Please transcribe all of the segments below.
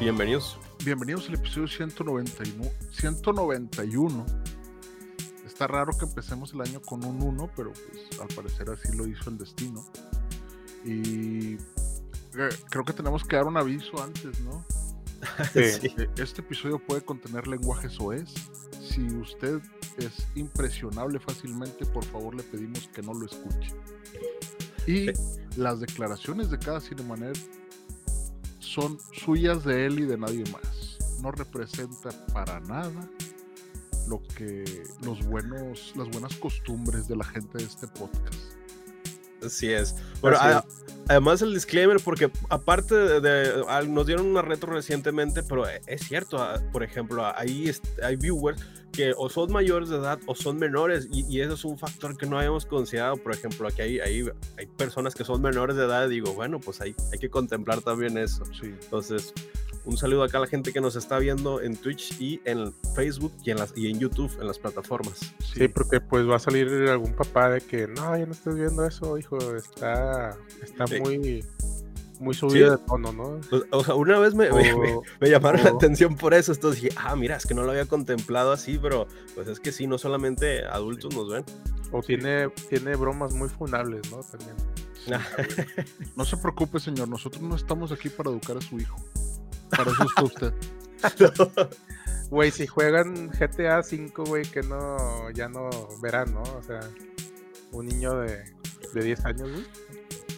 Bienvenidos. Bienvenidos al episodio 191. 191. Está raro que empecemos el año con un 1, pero pues al parecer así lo hizo el destino. Y eh, creo que tenemos que dar un aviso antes, ¿no? Sí. Eh, Este episodio puede contener lenguaje soez. Si usted es impresionable fácilmente, por favor le pedimos que no lo escuche. Y las declaraciones de cada Cinemaner son suyas de él y de nadie más. No representa para nada lo que los buenos, las buenas costumbres de la gente de este podcast. Así es. Así a- además el disclaimer, porque aparte de, nos dieron una retro recientemente, pero e- es cierto, a- por ejemplo, ahí hay viewers que o son mayores de edad o son menores, y, y eso es un factor que no habíamos considerado. Por ejemplo, aquí hay, hay, hay personas que son menores de edad, y digo, bueno, pues hay, hay que contemplar también eso. Sí. Entonces, un saludo acá a la gente que nos está viendo en Twitch y en Facebook y en, las, y en YouTube, en las plataformas. Sí, porque pues va a salir algún papá de que no, ya no estás viendo eso, hijo, está, está Sí. muy, muy subido Sí. de tono, ¿no? O- sea, una vez me, me- me- O- me llamaron la atención por eso. Entonces dije, ah, mira, es que no lo había contemplado así, pero pues es que sí, no solamente adultos nos ven. o tiene, tiene bromas muy funables, ¿no? También. No se preocupe, señor. Nosotros no estamos aquí para educar a su hijo. Para eso está usted. Güey, si juegan GTA 5, güey, que no, ya no verán, ¿no? O sea, un niño de, de 10 años, güey.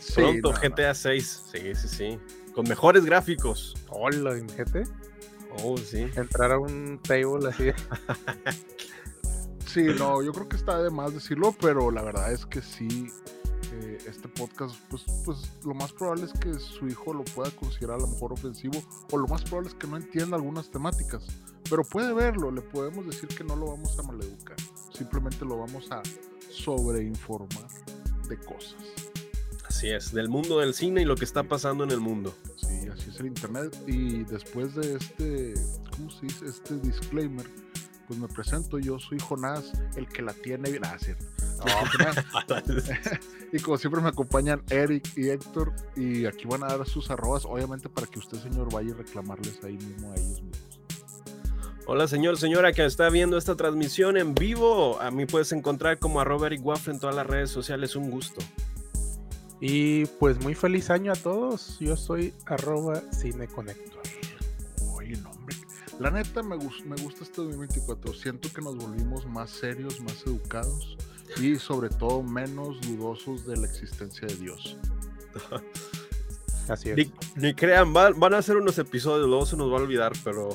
Sí, Pronto, no, no. GTA 6. Sí, sí, sí. Con mejores gráficos. Hola, GT. Oh, sí. Entrar a un table así. Sí, no, yo creo que está de más decirlo, pero la verdad es que sí, eh, este podcast, pues, pues lo más probable es que su hijo lo pueda considerar a lo mejor ofensivo, o lo más probable es que no entienda algunas temáticas, pero puede verlo, le podemos decir que no lo vamos a maleducar, simplemente lo vamos a sobreinformar de cosas. Así es, del mundo del cine y lo que está pasando en el mundo. Sí, así es el internet. Y después de este, ¿cómo se dice? Este disclaimer, pues me presento, yo soy Jonás, el que la tiene bien. Ah, cierto. Y como siempre me acompañan Eric y Héctor y aquí van a dar sus arrobas, obviamente para que usted, señor, vaya a reclamarles ahí mismo a ellos mismos. Hola señor, señora que está viendo esta transmisión en vivo. A mí puedes encontrar como a Robert y Waffle en todas las redes sociales. Un gusto. Y pues muy feliz año a todos. Yo soy arroba cineconector. Oye, no, hombre. La neta me, gus- me gusta este 2024. Siento que nos volvimos más serios, más educados y sobre todo menos dudosos de la existencia de Dios. Así es. Ni, ni crean, van, van a hacer unos episodios, luego se nos va a olvidar, pero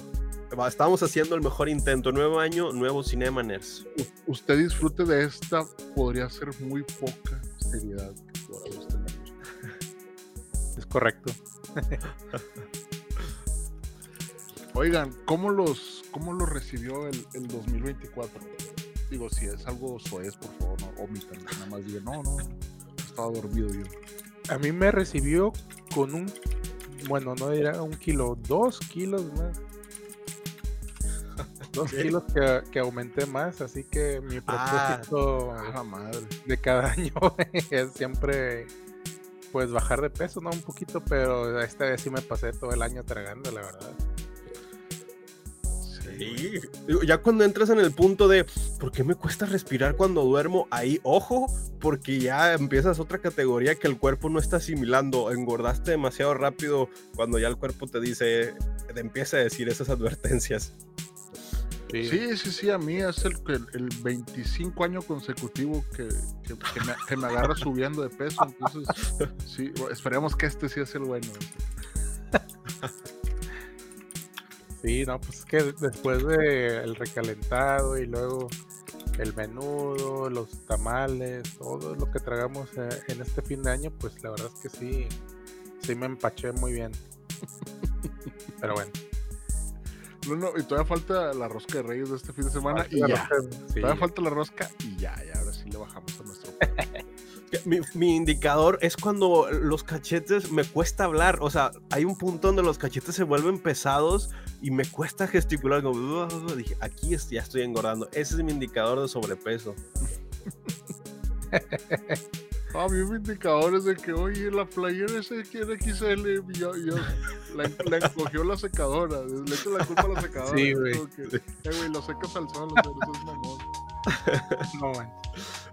va- estamos haciendo el mejor intento. Nuevo año, nuevo Cinemaners. U- usted disfrute de esta, podría ser muy poca seriedad. Es correcto. Oigan, ¿cómo los, cómo los recibió el, el 2024? Digo, si es algo soez, por favor, no omitan. Nada más digan, no, no, estaba dormido yo. A mí me recibió con un, bueno, no era un kilo, dos kilos más. Dos kilos que, que aumenté más, así que mi Ah. propósito Ah, madre. de cada año es siempre pues bajar de peso, ¿no? Un poquito, pero esta vez sí me pasé todo el año tragando, la verdad. Sí. Ya cuando entras en el punto de ¿por qué me cuesta respirar cuando duermo? Ahí, ojo, porque ya empiezas otra categoría que el cuerpo no está asimilando. Engordaste demasiado rápido cuando ya el cuerpo te dice, te empieza a decir esas advertencias. Sí, sí, sí, a mí es el, que- el 25 año consecutivo que, que- que me, que me agarra subiendo de peso. Entonces, sí, esperemos que este sí es el bueno. Sí, no, pues es que después del recalentado y luego el menudo, los tamales, todo lo que tragamos eh, en este fin de año, pues la verdad es que sí, sí me empaché muy bien. Pero bueno. No, no, y todavía falta la rosca de Reyes de este fin de semana y ya. sí. Todavía falta la rosca y ya, ya, ahora sí le bajamos a nuestro. Mi, mi indicador es cuando los cachetes me cuesta hablar. O sea, hay un punto donde los cachetes se vuelven pesados y me cuesta gesticular. Como, dije, aquí es- ya estoy engordando. Ese es mi indicador de sobrepeso. Ah, mi indicador es de que, oye, la playera quiere XL y ya, ya la, la encogió la secadora. Le echo la culpa a la secadora. Sí, güey. que, Eh, güey, lo secas al sol, pero eso es mamón. No manches.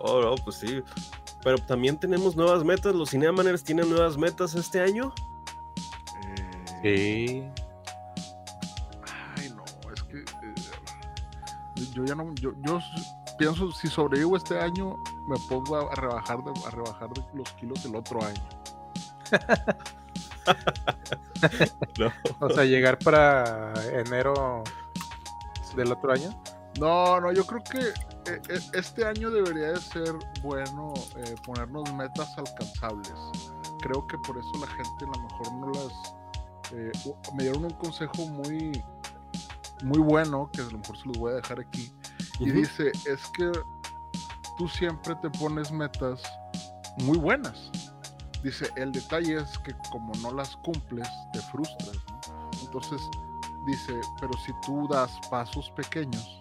Oh, no, pues sí. Pero también tenemos nuevas metas. Los Cinemaners tienen nuevas metas este año. Eh, Sí. Ay, no, es que eh, yo ya no, yo, yo pienso si sobrevivo este año me pongo a, a rebajar de, a rebajar de los kilos del otro año. No. O sea, llegar para enero del otro año. No, no, yo creo que eh, eh, este año debería de ser bueno eh, ponernos metas alcanzables. Creo que por eso la gente a lo mejor no las... eh, me dieron un consejo muy, muy bueno, que a lo mejor se los voy a dejar aquí. Y dice, es que tú siempre te pones metas muy buenas. Dice, el detalle es que como no las cumples, te frustras. Entonces, dice, pero si tú das pasos pequeños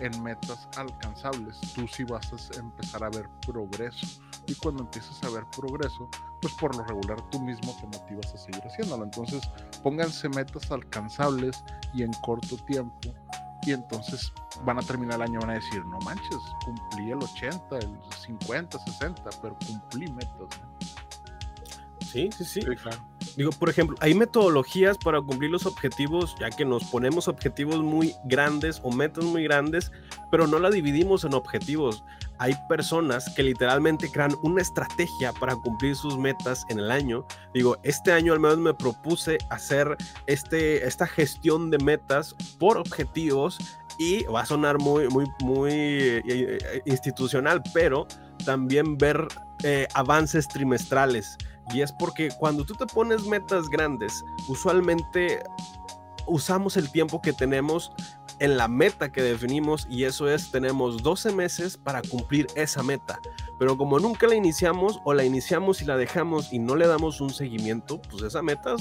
en metas alcanzables, tú sí vas a empezar a ver progreso. Y cuando empiezas a ver progreso, pues por lo regular tú mismo te motivas a seguir haciéndolo. Entonces, pónganse metas alcanzables y en corto tiempo. Y entonces van a terminar el año van a decir, no manches, cumplí el 80, el 50, 60, pero cumplí metas. Sí, sí, sí. claro. Digo, por ejemplo, hay metodologías para cumplir los objetivos, ya que nos ponemos objetivos muy grandes o metas muy grandes, pero no la dividimos en objetivos. Hay personas que literalmente crean una estrategia para cumplir sus metas en el año. Digo, este año al menos me propuse hacer este, esta gestión de metas por objetivos y va a sonar muy, muy, muy eh, eh, institucional, pero también ver eh, avances trimestrales. Y es porque cuando tú te pones metas grandes, usualmente usamos el tiempo que tenemos en la meta que definimos y eso es, tenemos 12 meses para cumplir esa meta. Pero como nunca la iniciamos o la iniciamos y la dejamos y no le damos un seguimiento, pues esa meta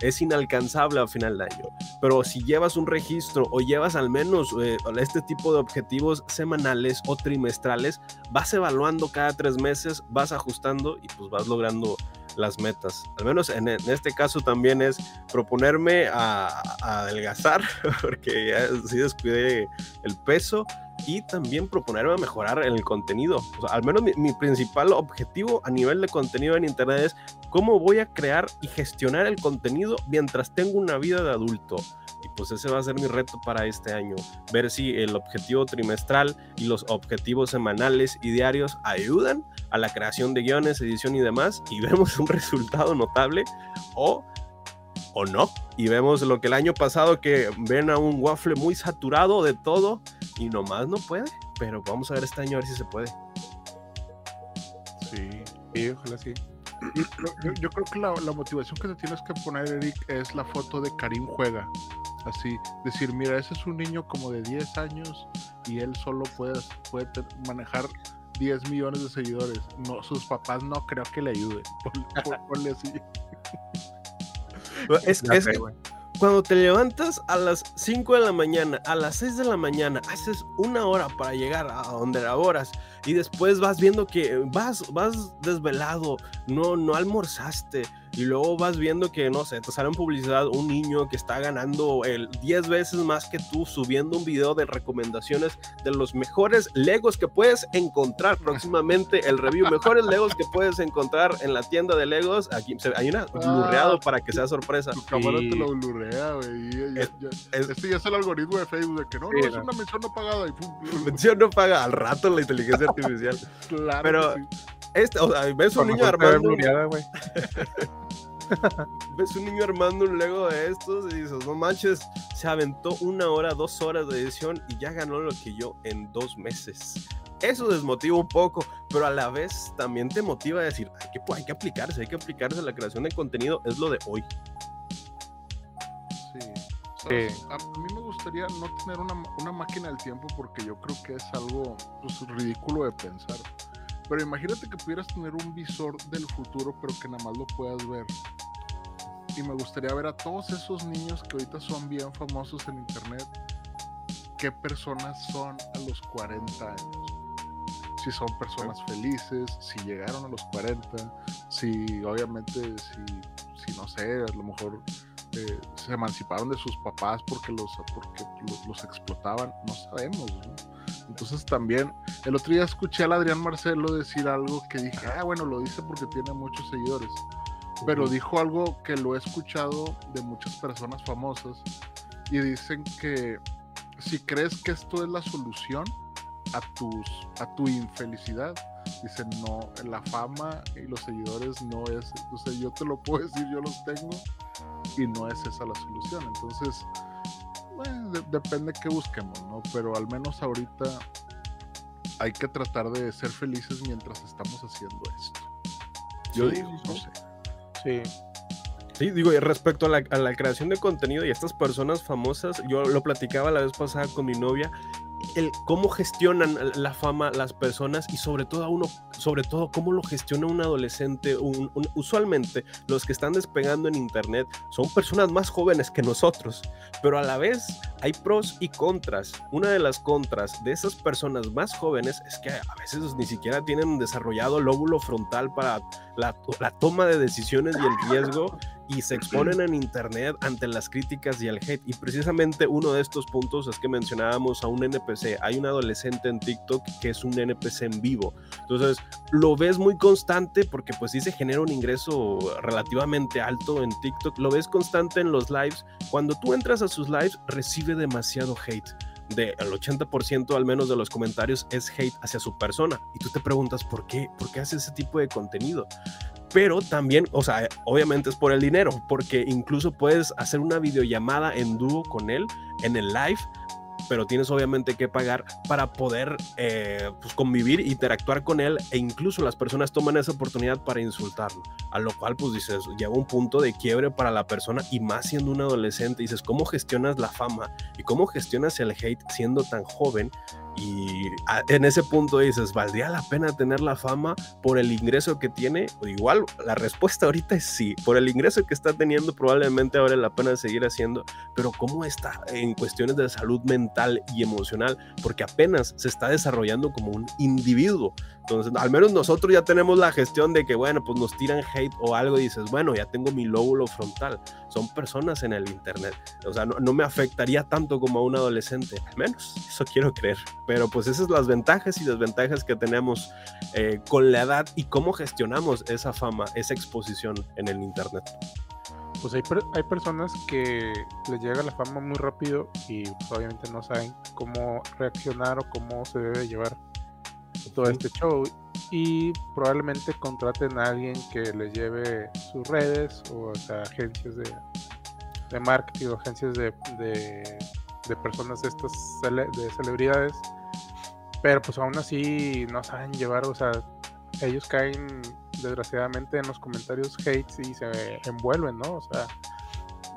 es inalcanzable al final del año. Pero si llevas un registro o llevas al menos eh, este tipo de objetivos semanales o trimestrales, vas evaluando cada tres meses, vas ajustando y pues vas logrando las metas. Al menos en, este caso también es proponerme a, adelgazar, porque ya sí descuidé el peso, y también proponerme a mejorar el contenido. Al menos mi principal objetivo a nivel de contenido en Internet es cómo voy a crear y gestionar el contenido mientras tengo una vida de adulto. Y pues ese va a ser mi reto para este año. Ver si el objetivo trimestral y los objetivos semanales y diarios ayudan a la creación de guiones, edición y demás. Y vemos un resultado notable o, o no. Y vemos lo que el año pasado que ven a un waffle muy saturado de todo y nomás no puede. Pero vamos a ver este año a ver si se puede. Sí. Sí, ojalá sí. Yo, creo que la, la motivación que te tienes que poner, Eric, es la foto de Karim Juega. Así, decir, mira, ese es un niño como de 10 años y él solo puede, manejar 10 millones de seguidores. No, sus papás no creo que le ayuden. Pon- pon- Ponle así. Es, es que. Cuando te levantas a las 5 de la mañana, a las 6 de la mañana, haces una hora para llegar a donde laboras y después vas viendo que vas, vas desvelado, no, no almorzaste y luego vas viendo que, no sé, te sale en publicidad un niño que está ganando el 10 veces más que tú subiendo un video de recomendaciones de los mejores Legos que puedes encontrar próximamente, el review, mejores Legos que puedes encontrar en la tienda de Legos. Aquí se- hay una blurreado para que sea sorpresa. Tu cámara Sí. te lo blurrea, güey. y Es- es- este ya es el algoritmo de Facebook de que no, no, es no. una mención no pagada. Y pum, Mención no paga al rato la inteligencia artificial. claro pero- que sí. Este, o sea, ves un niño armando, blureada, güey. ves un niño armando un Lego de estos y dices, no manches, se aventó una hora, dos horas de edición y ya ganó lo que yo en dos meses. Eso desmotiva un poco, pero a la vez también te motiva a decir, hay que, hay que aplicarse, hay que aplicarse a la creación de contenido, es lo de hoy. Sí. A mí me gustaría no tener una, una máquina del tiempo porque yo creo que es algo pues, ridículo de pensar. Pero imagínate que pudieras tener un visor del futuro, pero que nada más lo puedas ver. Y me gustaría ver a todos esos niños que ahorita son bien famosos en internet, qué personas son a los 40 años. Si son personas felices, si llegaron a los 40, si obviamente, si, si no sé, a lo mejor eh, se emanciparon de sus papás porque los, porque los, los explotaban, no sabemos. ¿no? Entonces también, el otro día escuché al Adrián Marcelo decir algo que dije, ah, bueno, lo dice porque tiene muchos seguidores, pero dijo algo que lo he escuchado de muchas personas famosas y dicen que si crees que esto es la solución a, tus, a tu infelicidad, dicen no, la fama y los seguidores no es, sea, yo te lo puedo decir, yo los tengo y no es esa la solución. Entonces, bueno, de- depende qué busquemos, ¿no? Pero al menos ahorita hay que tratar de ser felices mientras estamos haciendo esto. Yo Sí, digo, sí, no sí. sé. Sí, Sí, digo, y respecto a la, a la creación de contenido y estas personas famosas, yo lo platicaba la vez pasada con mi novia, el cómo gestionan la fama las personas y sobre todo uno, sobre todo cómo lo gestiona un adolescente. usualmente los que están despegando en internet son personas más jóvenes que nosotros, pero a la vez hay pros y contras. Una de las contras de esas personas más jóvenes es que a veces ni siquiera tienen desarrollado lóbulo frontal para la toma de decisiones y el riesgo y se exponen en internet ante las críticas y el hate. Y precisamente uno de estos puntos es que mencionábamos a un NPC. Hay un adolescente en TikTok que es un NPC en vivo. Entonces lo ves muy constante porque pues sí se genera un ingreso relativamente alto en TikTok. Lo ves constante en los lives. Cuando tú entras a sus lives recibe demasiado hate. De el 80% al menos de los comentarios es hate hacia su persona. Y tú te preguntas por qué, por qué hace ese tipo de contenido pero también, o sea, obviamente es por el dinero, porque incluso puedes hacer una videollamada en dúo con él en el live, pero tienes obviamente que pagar para poder eh, pues, convivir, interactuar con él e incluso las personas toman esa oportunidad para insultarlo, a lo cual pues dices, llega un punto de quiebre para la persona y más siendo un adolescente, dices, ¿cómo gestionas la fama y cómo gestionas el hate siendo tan joven? Y en ese punto dices, ¿valdría la pena tener la fama por el ingreso que tiene? Igual, la respuesta ahorita es sí. Por el ingreso que está teniendo, probablemente vale la pena seguir haciendo. Pero ¿cómo está en cuestiones de salud mental y emocional? Porque apenas se está desarrollando como un individuo. Entonces, al menos nosotros ya tenemos la gestión de que, bueno, pues nos tiran hate o algo y dices, bueno, ya tengo mi lóbulo frontal. Son personas en el Internet. O sea, no, me afectaría tanto como a un adolescente. Al menos, eso quiero creer. Pero pues esas son las ventajas y desventajas que tenemos eh, con la edad y cómo gestionamos esa fama, esa exposición en el Internet. pues hay, hay personas que les llega la fama muy rápido y pues, obviamente no saben cómo reaccionar o cómo se debe llevar todo este show y probablemente contraten a alguien que les lleve sus redes o, agencias de, de marketing o agencias de, de, de personas de estas cele- de celebridades pero pues aún así no saben llevar o sea ellos caen desgraciadamente en los comentarios hates y se envuelven no o sea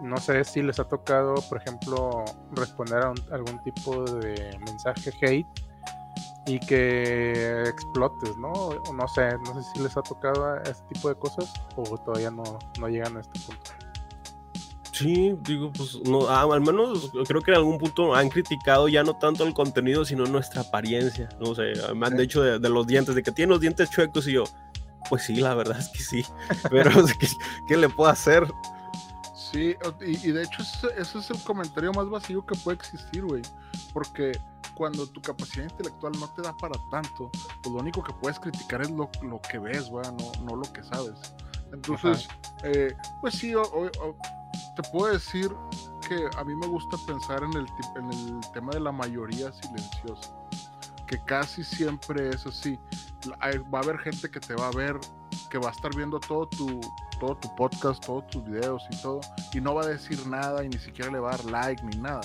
no sé si les ha tocado por ejemplo responder a un- algún tipo de mensaje hate y que explotes, ¿no? No sé, no sé si les ha tocado a este tipo de cosas o todavía no, no llegan a este punto. Sí, digo, pues no, ah, al menos creo que en algún punto han criticado ya no tanto el contenido, sino nuestra apariencia. No sé, me han Sí. dicho de, de los dientes, de que tiene los dientes chuecos y yo, pues sí, la verdad es que sí. Pero, ¿qué, qué le puedo hacer? Sí, y, y de hecho ese, ese es el comentario más vacío que puede existir, güey. Porque cuando tu capacidad intelectual no te da para tanto, pues lo único que puedes criticar es lo, lo que ves, güey, no, no lo que sabes. Entonces, eh, pues sí, o- o- o- te puedo decir que a mí me gusta pensar en el, en el tema de la mayoría silenciosa. Que casi siempre es así. Va a haber gente que te va a ver, que va a estar viendo todo tu, todo tu podcast, todos tus videos y todo, y no va a decir nada y ni siquiera le va a dar like ni nada.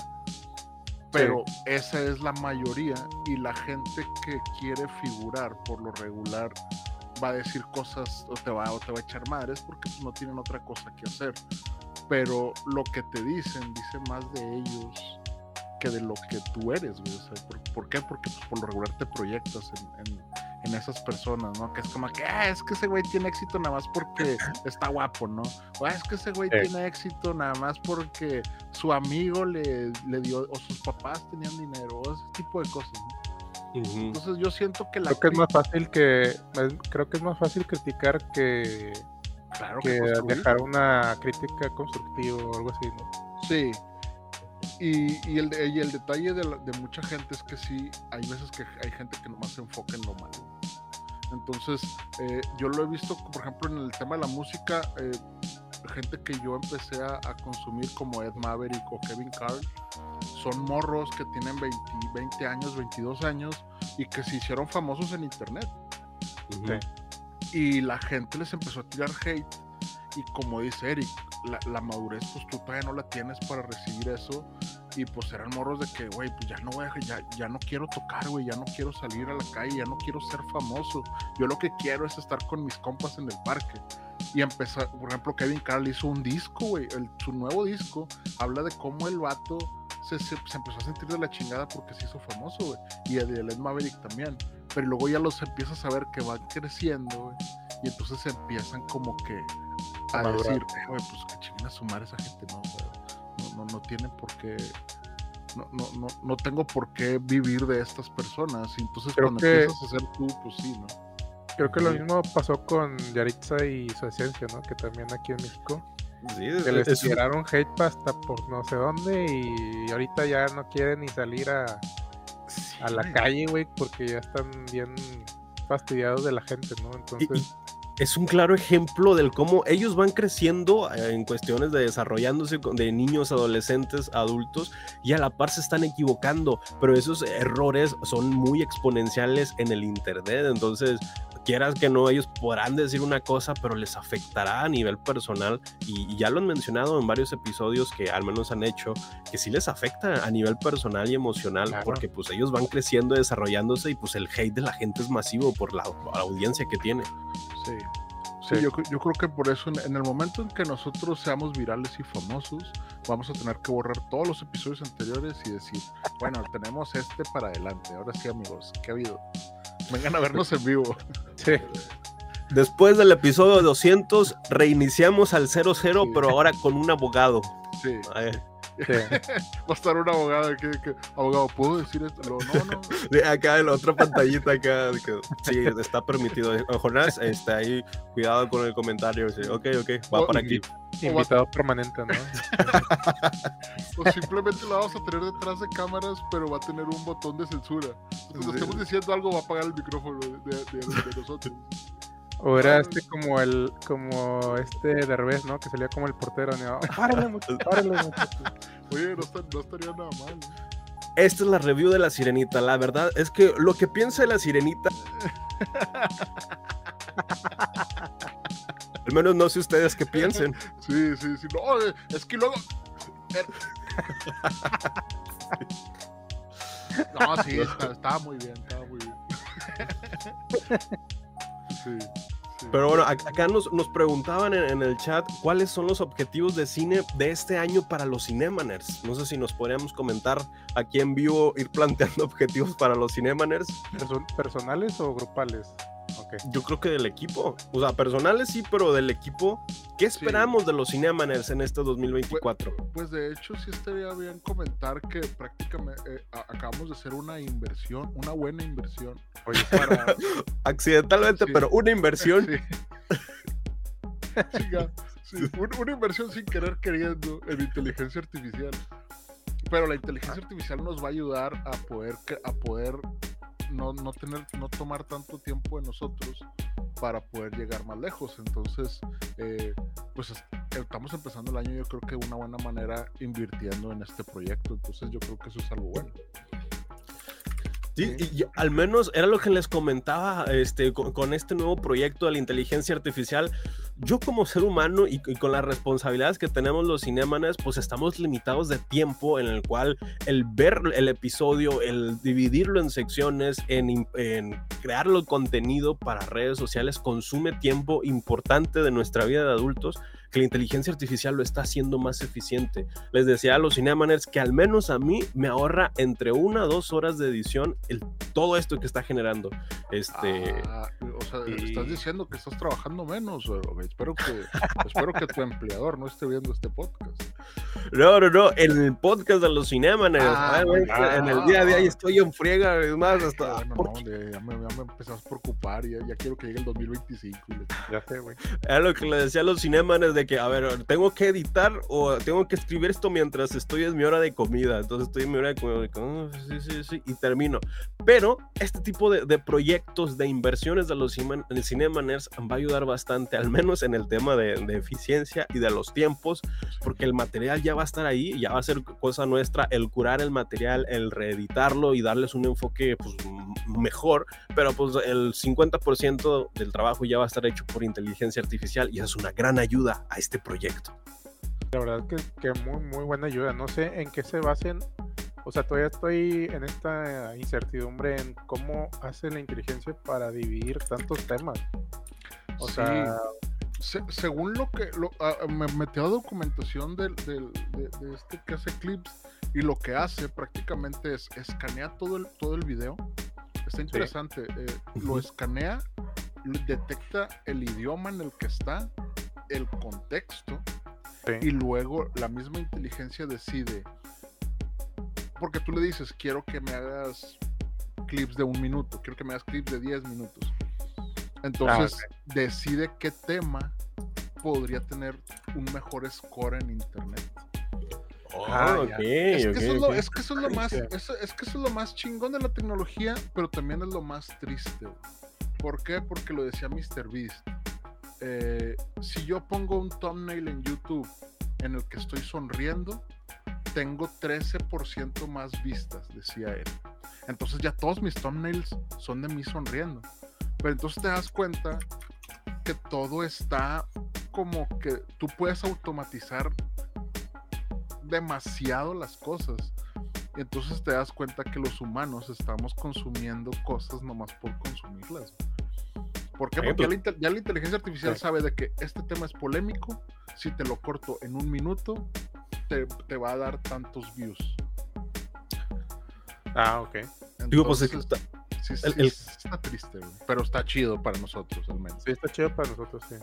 Pero esa es la mayoría y la gente que quiere figurar por lo regular va a decir cosas o te va, o te va a echar madres porque pues, no tienen otra cosa que hacer. Pero lo que te dicen dice más de ellos que de lo que tú eres, güey. O sea, ¿por, por qué? Porque pues, por lo regular te proyectas en, en, en esas personas, ¿no? Que es como que, ah, es que ese güey tiene éxito nada más porque está guapo, ¿no? O "Ah, es que ese güey Sí. tiene éxito nada más porque su amigo le, le dio, o sus papás tenían dinero, o ese tipo de cosas, ¿no? Entonces yo siento que la Creo que es más fácil que es- creo que es más fácil criticar que, claro que construir. dejar una crítica constructiva o algo así, ¿no? Sí. Y, y el, y el detalle de, la- de mucha gente es que sí, hay veces que hay gente que nomás se enfoca en lo malo. Entonces, eh, yo lo he visto, por ejemplo, en el tema de la música, eh, gente que yo empecé a, a consumir como Ed Maverick o Kevin Carl, son morros que tienen 20, 20 años, 22 años y que se hicieron famosos en internet Ujú. Sí. y la gente les empezó a tirar hate y como dice Eric, la, la madurez pues tú todavía no la tienes para recibir eso y pues eran morros de que, güey, pues ya no voy a, ya, ya no quiero tocar, güey, ya no quiero salir a la calle, ya no quiero ser famoso, yo lo que quiero es estar con mis compas en el parque. Y empezar, por ejemplo, Kevin Carl hizo un disco, güey, su nuevo disco habla de cómo el vato se, se- se empezó a sentir de la chingada porque se hizo famoso, güey. Y el de Ed Maverick también. Pero luego ya los empiezas a ver que van creciendo, güey. Y entonces empiezan como que a decir, "Eh, güey, pues que chinguen a sumar esa gente, ¿no? O sea, no, no, no tienen por qué. No, no, no, no tengo por qué vivir de estas personas. Y entonces Creo cuando que- empiezas a ser tú, pues sí, ¿no? Creo que lo mismo pasó con Yaritza y su esencia, ¿no? Que también aquí en México. Sí, es- Que les es tiraron hate hasta por no sé dónde y ahorita ya no quieren ni salir a, Sí, a la calle, güey, porque ya están bien fastidiados de la gente, ¿no? y- Entonces, y es un claro ejemplo del cómo ellos van creciendo eh, en cuestiones de desarrollándose de niños, adolescentes, adultos y a la par se están equivocando, pero esos errores son muy exponenciales en el internet, entonces quieras que no, ellos podrán decir una cosa, pero les afectará a nivel personal y, y ya lo han mencionado en varios episodios que al menos han hecho, que sí les afecta a nivel personal y emocional, Claro. porque pues ellos van creciendo, desarrollándose y pues el hate de la gente es masivo por la, la audiencia que tiene. Sí. Sí, Sí. Yo, cre- yo creo que por eso en, en el momento en que nosotros seamos virales y famosos, vamos a tener que borrar todos los episodios anteriores y decir, bueno, tenemos este para adelante. Ahora sí, amigos, ¿qué ha habido? Vengan a vernos en vivo. sí, Después del episodio 200, reiniciamos al 00, Sí. pero ahora con un abogado. Sí. Ay, sí. Va a estar un abogado que, que, abogado, ¿puedo decir esto? No, no. de acá en la otra pantallita, acá, que sí, está permitido. Jonás, está ahí, cuidado con el comentario. sí, ok, ok, va Oh, para aquí. Invitado permanente, ¿no? O simplemente lo vamos a tener detrás de cámaras, pero va a tener un botón de censura. Cuando Sí. estemos diciendo algo, va a apagar el micrófono de, de- de- de nosotros. O era este como el, como este Derbez, ¿no? Que salía como el portero, ¿no? Párale, muchacho, párale. Oye, no, está- no estaría nada mal. ¿no? Esta es la review de la sirenita. La verdad es que lo que piensa de la sirenita. Al menos no sé ustedes qué piensen. Sí, sí, sí. No, eh, es que luego. er- No, sí, está- estaba muy bien, estaba muy bien. Sí, sí. Pero bueno, ac- acá nos, nos preguntaban en, en el chat cuáles son los objetivos de cine de este año para los Cinemaners. No sé si nos podríamos comentar aquí en vivo, ir planteando objetivos para los Cinemaners. Perso- ¿Personales o grupales? Yo creo que del equipo. O sea, personales sí, pero del equipo. ¿Qué esperamos de los Cinemaners en este 2024? Pues de hecho, sí estaría bien comentar que prácticamente eh, acabamos de hacer una inversión, una buena inversión. Oye, Para, Accidentalmente, Sí. pero una inversión. Sí. Sí, un- una inversión sin querer queriendo en inteligencia artificial. Pero la inteligencia artificial nos va a ayudar a poder a poder no, no tener no tomar tanto tiempo de nosotros para poder llegar más lejos. Entonces, eh, pues es- estamos empezando el año yo creo que de una buena manera invirtiendo en este proyecto. Entonces yo creo que eso es algo bueno. Sí, y, y al menos era lo que les comentaba este, con, con este nuevo proyecto de la inteligencia artificial. Yo como ser humano y, con las responsabilidades que tenemos los cinemanes, pues estamos limitados de tiempo en el cual el ver el episodio, el dividirlo en secciones, en, en crearlo contenido para redes sociales, consume tiempo importante de nuestra vida de adultos que la inteligencia artificial lo está haciendo más eficiente. Les decía a los Cinemaners que al menos a mí me ahorra entre una a dos horas de edición el, todo esto que está generando. Este, ah, o sea, y... estás diciendo que estás trabajando menos. Espero que, espero que tu empleador no esté viendo este podcast. No, no, no, en el podcast de los Cinemaners. Ah, ah, en el día a día estoy en friega, es más, hasta. Bueno, no, ya, me, ya me empezás a preocupar, ya, ya quiero que llegue el 2025. Ya sé, güey. Es lo que le decía a los Cinemaners de que, a ver, tengo que editar o tengo que escribir esto mientras estoy en mi hora de comida. Entonces estoy en mi hora de comida, oh, sí, sí, sí, y termino. Pero este tipo de, de proyectos, de inversiones de los Cinemaners va a ayudar bastante, al menos en el tema de, de, eficiencia y de los tiempos, porque el material ya va a estar ahí, ya va a ser cosa nuestra el curar el material, el reeditarlo y darles un enfoque pues, mejor, pero pues el 50% del trabajo ya va a estar hecho por inteligencia artificial y es una gran ayuda a este proyecto. La verdad que, que muy, muy buena ayuda. No sé en qué se basen. O sea, todavía estoy en esta incertidumbre en cómo hace la inteligencia para dividir tantos temas. O Sí. sea, Se- según lo que lo, ah, me metí a documentación del, del- de, de este que hace clips y lo que hace prácticamente es escanea todo el, todo el video. Está interesante. eh, Lo Ujú. escanea, lo- detecta el idioma en el que está, el contexto sí. y luego la misma inteligencia decide. Porque tú le dices, quiero que me hagas clips de un minuto, quiero que me hagas clips de 10 minutos. Entonces decide qué tema podría tener un mejor score en internet. Ah. Es, que eso es, lo, ok. es que eso es lo más, Sí. eso- es que eso es lo más chingón de la tecnología, pero también es lo más triste. ¿Por qué? Porque lo decía Mr. Beast. Eh, si yo pongo un thumbnail en YouTube en el que estoy sonriendo, tengo 13% más vistas, decía él. Entonces ya todos mis thumbnails son de mí sonriendo. Pero entonces te das cuenta que todo está como que tú puedes automatizar demasiado las cosas. Y entonces te das cuenta que los humanos estamos consumiendo cosas nomás por consumirlas. ¿Por qué? Porque ya pues- la, ya la inteligencia artificial Sí. sabe de que este tema es polémico. Si te lo corto en un minuto, te, te va a dar tantos views. Ah, ok. Digo, pues es que Entonces, sí, el- sí, el- está triste, pero está chido para nosotros al menos. Sí, está chido para nosotros, sí.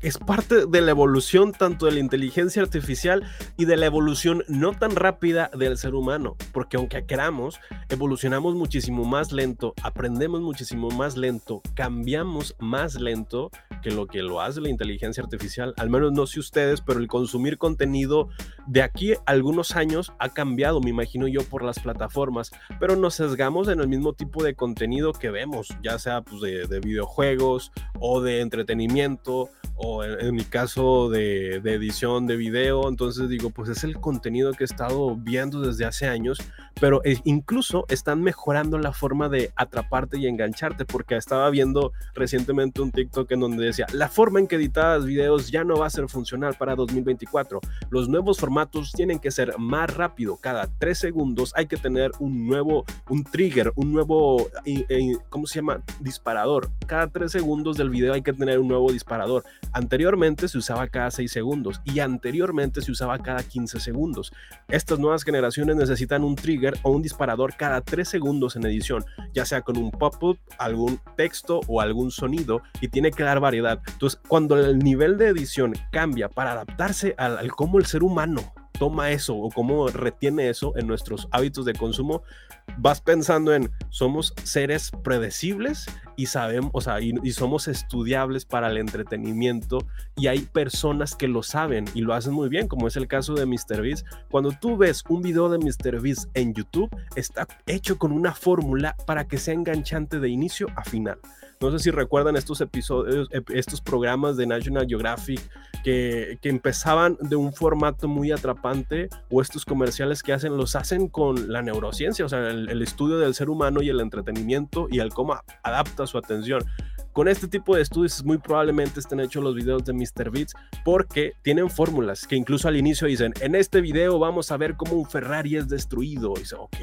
Es parte de la evolución tanto de la inteligencia artificial y de la evolución no tan rápida del ser humano, porque aunque queramos, evolucionamos muchísimo más lento, aprendemos muchísimo más lento, cambiamos más lento que lo que lo hace la inteligencia artificial, al menos no sé ustedes, pero el consumir contenido de aquí a algunos años ha cambiado, me imagino yo, por las plataformas, pero nos sesgamos en el mismo tipo de contenido que vemos, ya sea pues, de, de videojuegos o de entretenimiento o en, en mi caso de, de edición de video, entonces digo, pues es el contenido que he estado viendo desde hace años, pero eh, incluso están mejorando la forma de atraparte y engancharte, porque estaba viendo recientemente un TikTok en donde decía, la forma en que editabas videos ya no va a ser funcional para 2024, los nuevos formatos tienen que ser más rápido, cada tres segundos hay que tener un nuevo, un trigger, un nuevo, eh, eh, ¿cómo se llama? Disparador, cada tres segundos del video hay que tener un nuevo disparador. Anteriormente se usaba cada 6 segundos y anteriormente se usaba cada 15 segundos. Estas nuevas generaciones necesitan un trigger o un disparador cada 3 segundos en edición, ya sea con un pop-up, algún texto o algún sonido y tiene que dar variedad. Entonces, cuando el nivel de edición cambia para adaptarse al, al cómo el ser humano toma eso o cómo retiene eso en nuestros hábitos de consumo, vas pensando en somos seres predecibles y sabemos, o sea, y, somos estudiables para el entretenimiento y hay personas que lo saben y lo hacen muy bien, como es el caso de MrBeast. Cuando tú ves un video de MrBeast en YouTube, está hecho con una fórmula para que sea enganchante de inicio a final. No sé si recuerdan estos episodios, estos programas de National Geographic que, que, empezaban de un formato muy atrapante o estos comerciales que hacen, los hacen con la neurociencia, o sea, el, el estudio del ser humano y el entretenimiento y el cómo adapta su atención. Con este tipo de estudios muy probablemente estén hechos los videos de Mr. Beats porque tienen fórmulas que incluso al inicio dicen, en este video vamos a ver cómo un Ferrari es destruido. Y dice, ok,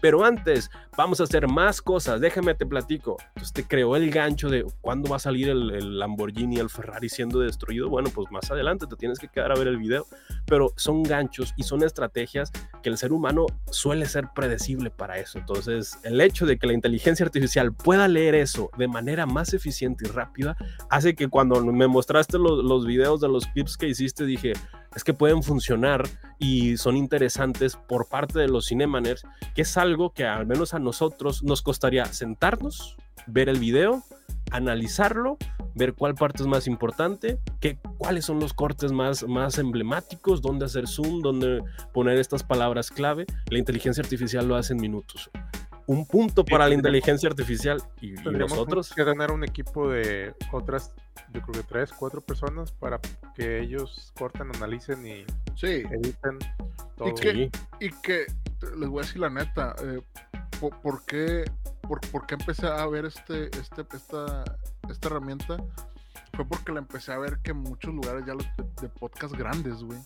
pero antes vamos a hacer más cosas, déjame te platico. Entonces te creó el gancho de cuándo va a salir el, el Lamborghini, el Ferrari siendo destruido. Bueno, pues más adelante te tienes que quedar a ver el video, pero son ganchos y son estrategias que el ser humano suele ser predecible para eso. Entonces, el hecho de que la inteligencia artificial pueda leer eso de manera más eficiente y rápida hace que cuando me mostraste los, videos de los clips que hiciste, dije, es que pueden funcionar y son interesantes por parte de los cinemaners, que es algo que al menos a nosotros nos costaría sentarnos, ver el video, analizarlo, ver cuál parte es más importante, qué, cuáles son los cortes más, más emblemáticos, dónde hacer zoom, dónde poner estas palabras clave. La inteligencia artificial lo hace en minutos. Un punto para la inteligencia artificial y, y nosotros. que ganar un equipo de otras, yo creo que tres, cuatro personas para que ellos corten, analicen y Sí, editen todo. ¿Y qué? Sí. y que les voy a decir la neta, eh, po- ¿por, qué, por, por qué empecé a ver este, este, esta, esta herramienta? Fue porque la empecé a ver que en muchos lugares ya los de, de podcast grandes, güey,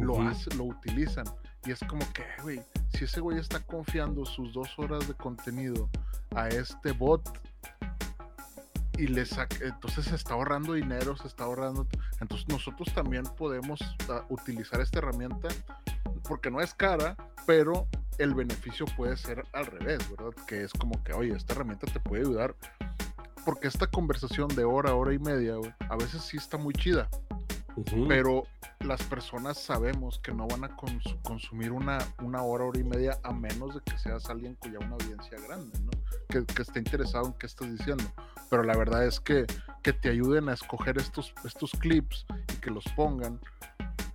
lo, hace- lo utilizan. Y es como que, güey, si ese güey está confiando sus dos horas de contenido a este bot y le saca, entonces se está ahorrando dinero, se está ahorrando. Entonces nosotros también podemos ah, utilizar esta herramienta porque no es cara, pero el beneficio puede ser al revés, ¿verdad? Que es como que, oye, esta herramienta te puede ayudar. Porque esta conversación de hora, hora y media, güey, a veces sí está muy chida, Ujú. pero las personas sabemos que no van a cons- consumir una, una hora, hora y media, a menos de que seas alguien cuya una audiencia grande, ¿no? Que, que esté interesado en qué estás diciendo. Pero la verdad es que, que te ayuden a escoger estos, estos clips y que los pongan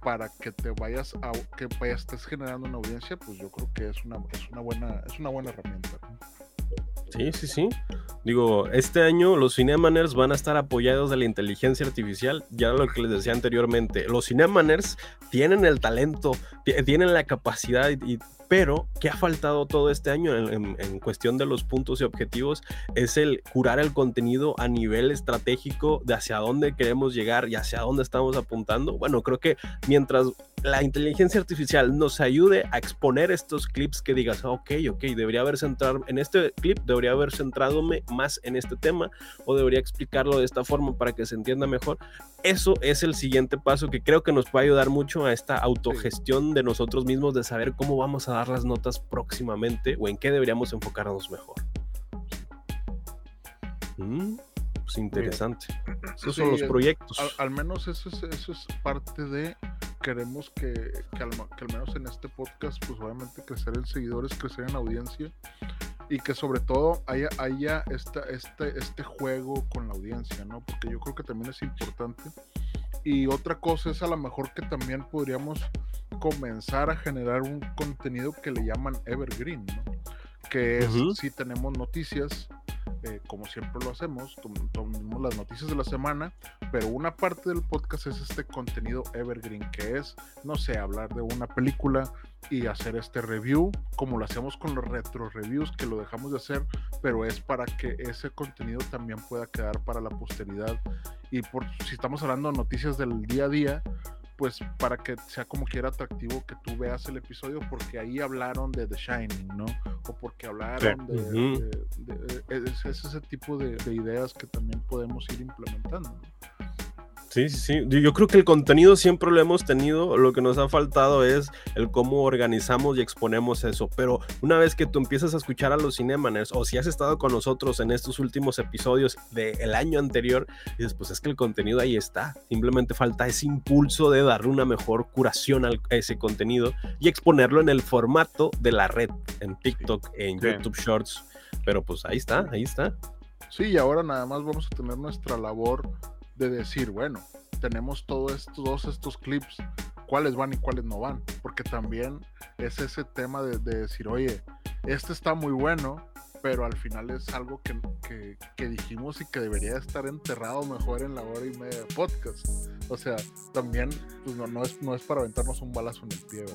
para que te vayas a que vayas, estés generando una audiencia, pues yo creo que es una, es una buena, es una buena herramienta. ¿no? Sí, sí, sí. Digo, este año los Cinemaners van a estar apoyados de la inteligencia artificial. Ya lo que les decía anteriormente, los Cinemaners tienen el talento, ti- tienen la capacidad, pero que ha faltado todo este año en cuestión de los puntos y objetivos es el curar el contenido a nivel estratégico de hacia dónde queremos llegar y hacia dónde estamos apuntando. Bueno, creo que mientras la inteligencia artificial nos ayude a exponer estos clips que digas, "Ah, ok, ok, debería haber centrado en este clip, debería haber centradome más en este tema o debería explicarlo de esta forma para que se entienda mejor. Eso es el siguiente paso que creo que nos puede ayudar mucho a esta autogestión de nosotros mismos de saber cómo vamos a dar las notas próximamente o en qué deberíamos enfocarnos mejor. Mm, pues interesante. Esos son Sí, los el- proyectos. Al, al menos eso es, eso es parte de queremos que, que, al, que al menos en este podcast, pues obviamente crecer en seguidores, crecer en audiencia y que sobre todo haya, haya esta, este, este juego con la audiencia, ¿no? Porque yo creo que también es importante. Y otra cosa es a lo mejor que también podríamos comenzar a generar un contenido que le llaman evergreen, ¿no? Que es Ujú. si tenemos noticias, eh, como siempre lo hacemos, tom- tomamos las noticias de la semana, pero una parte del podcast es este contenido evergreen, que es, no sé, hablar de una película y hacer este review, como lo hacemos con los retro reviews, que lo dejamos de hacer, pero es para que ese contenido también pueda quedar para la posteridad. Y por si estamos hablando de noticias del día a día, pues para que sea como quiera atractivo que tú veas el episodio, porque ahí hablaron de The Shining, ¿no? O porque hablaron de, de- de- es, es ese tipo de, de ideas que también podemos ir implementando. ¿no? Sí, sí, sí. Yo- creo que el contenido siempre lo hemos tenido. Lo que nos ha faltado es el cómo organizamos y exponemos eso. Pero una vez que tú empiezas a escuchar a los Cinemaners, o si has estado con nosotros en estos últimos episodios del año anterior, dices, pues es que el contenido ahí está. Simplemente falta ese impulso de darle una mejor curación a ese contenido y exponerlo en el formato de la red, en TikTok, en Sí. YouTube Shorts. Pero pues ahí está, ahí está. Sí, y ahora nada más vamos a tener nuestra labor de decir, bueno, tenemos todos estos, todos estos clips, cuáles van y cuáles no van, porque también es ese tema de, de decir, oye, este está muy bueno, pero al final es algo que, que- que dijimos y que debería estar enterrado mejor en la hora y media de podcast. O sea, también pues, no, no es, no es para aventarnos un balazo en el pie.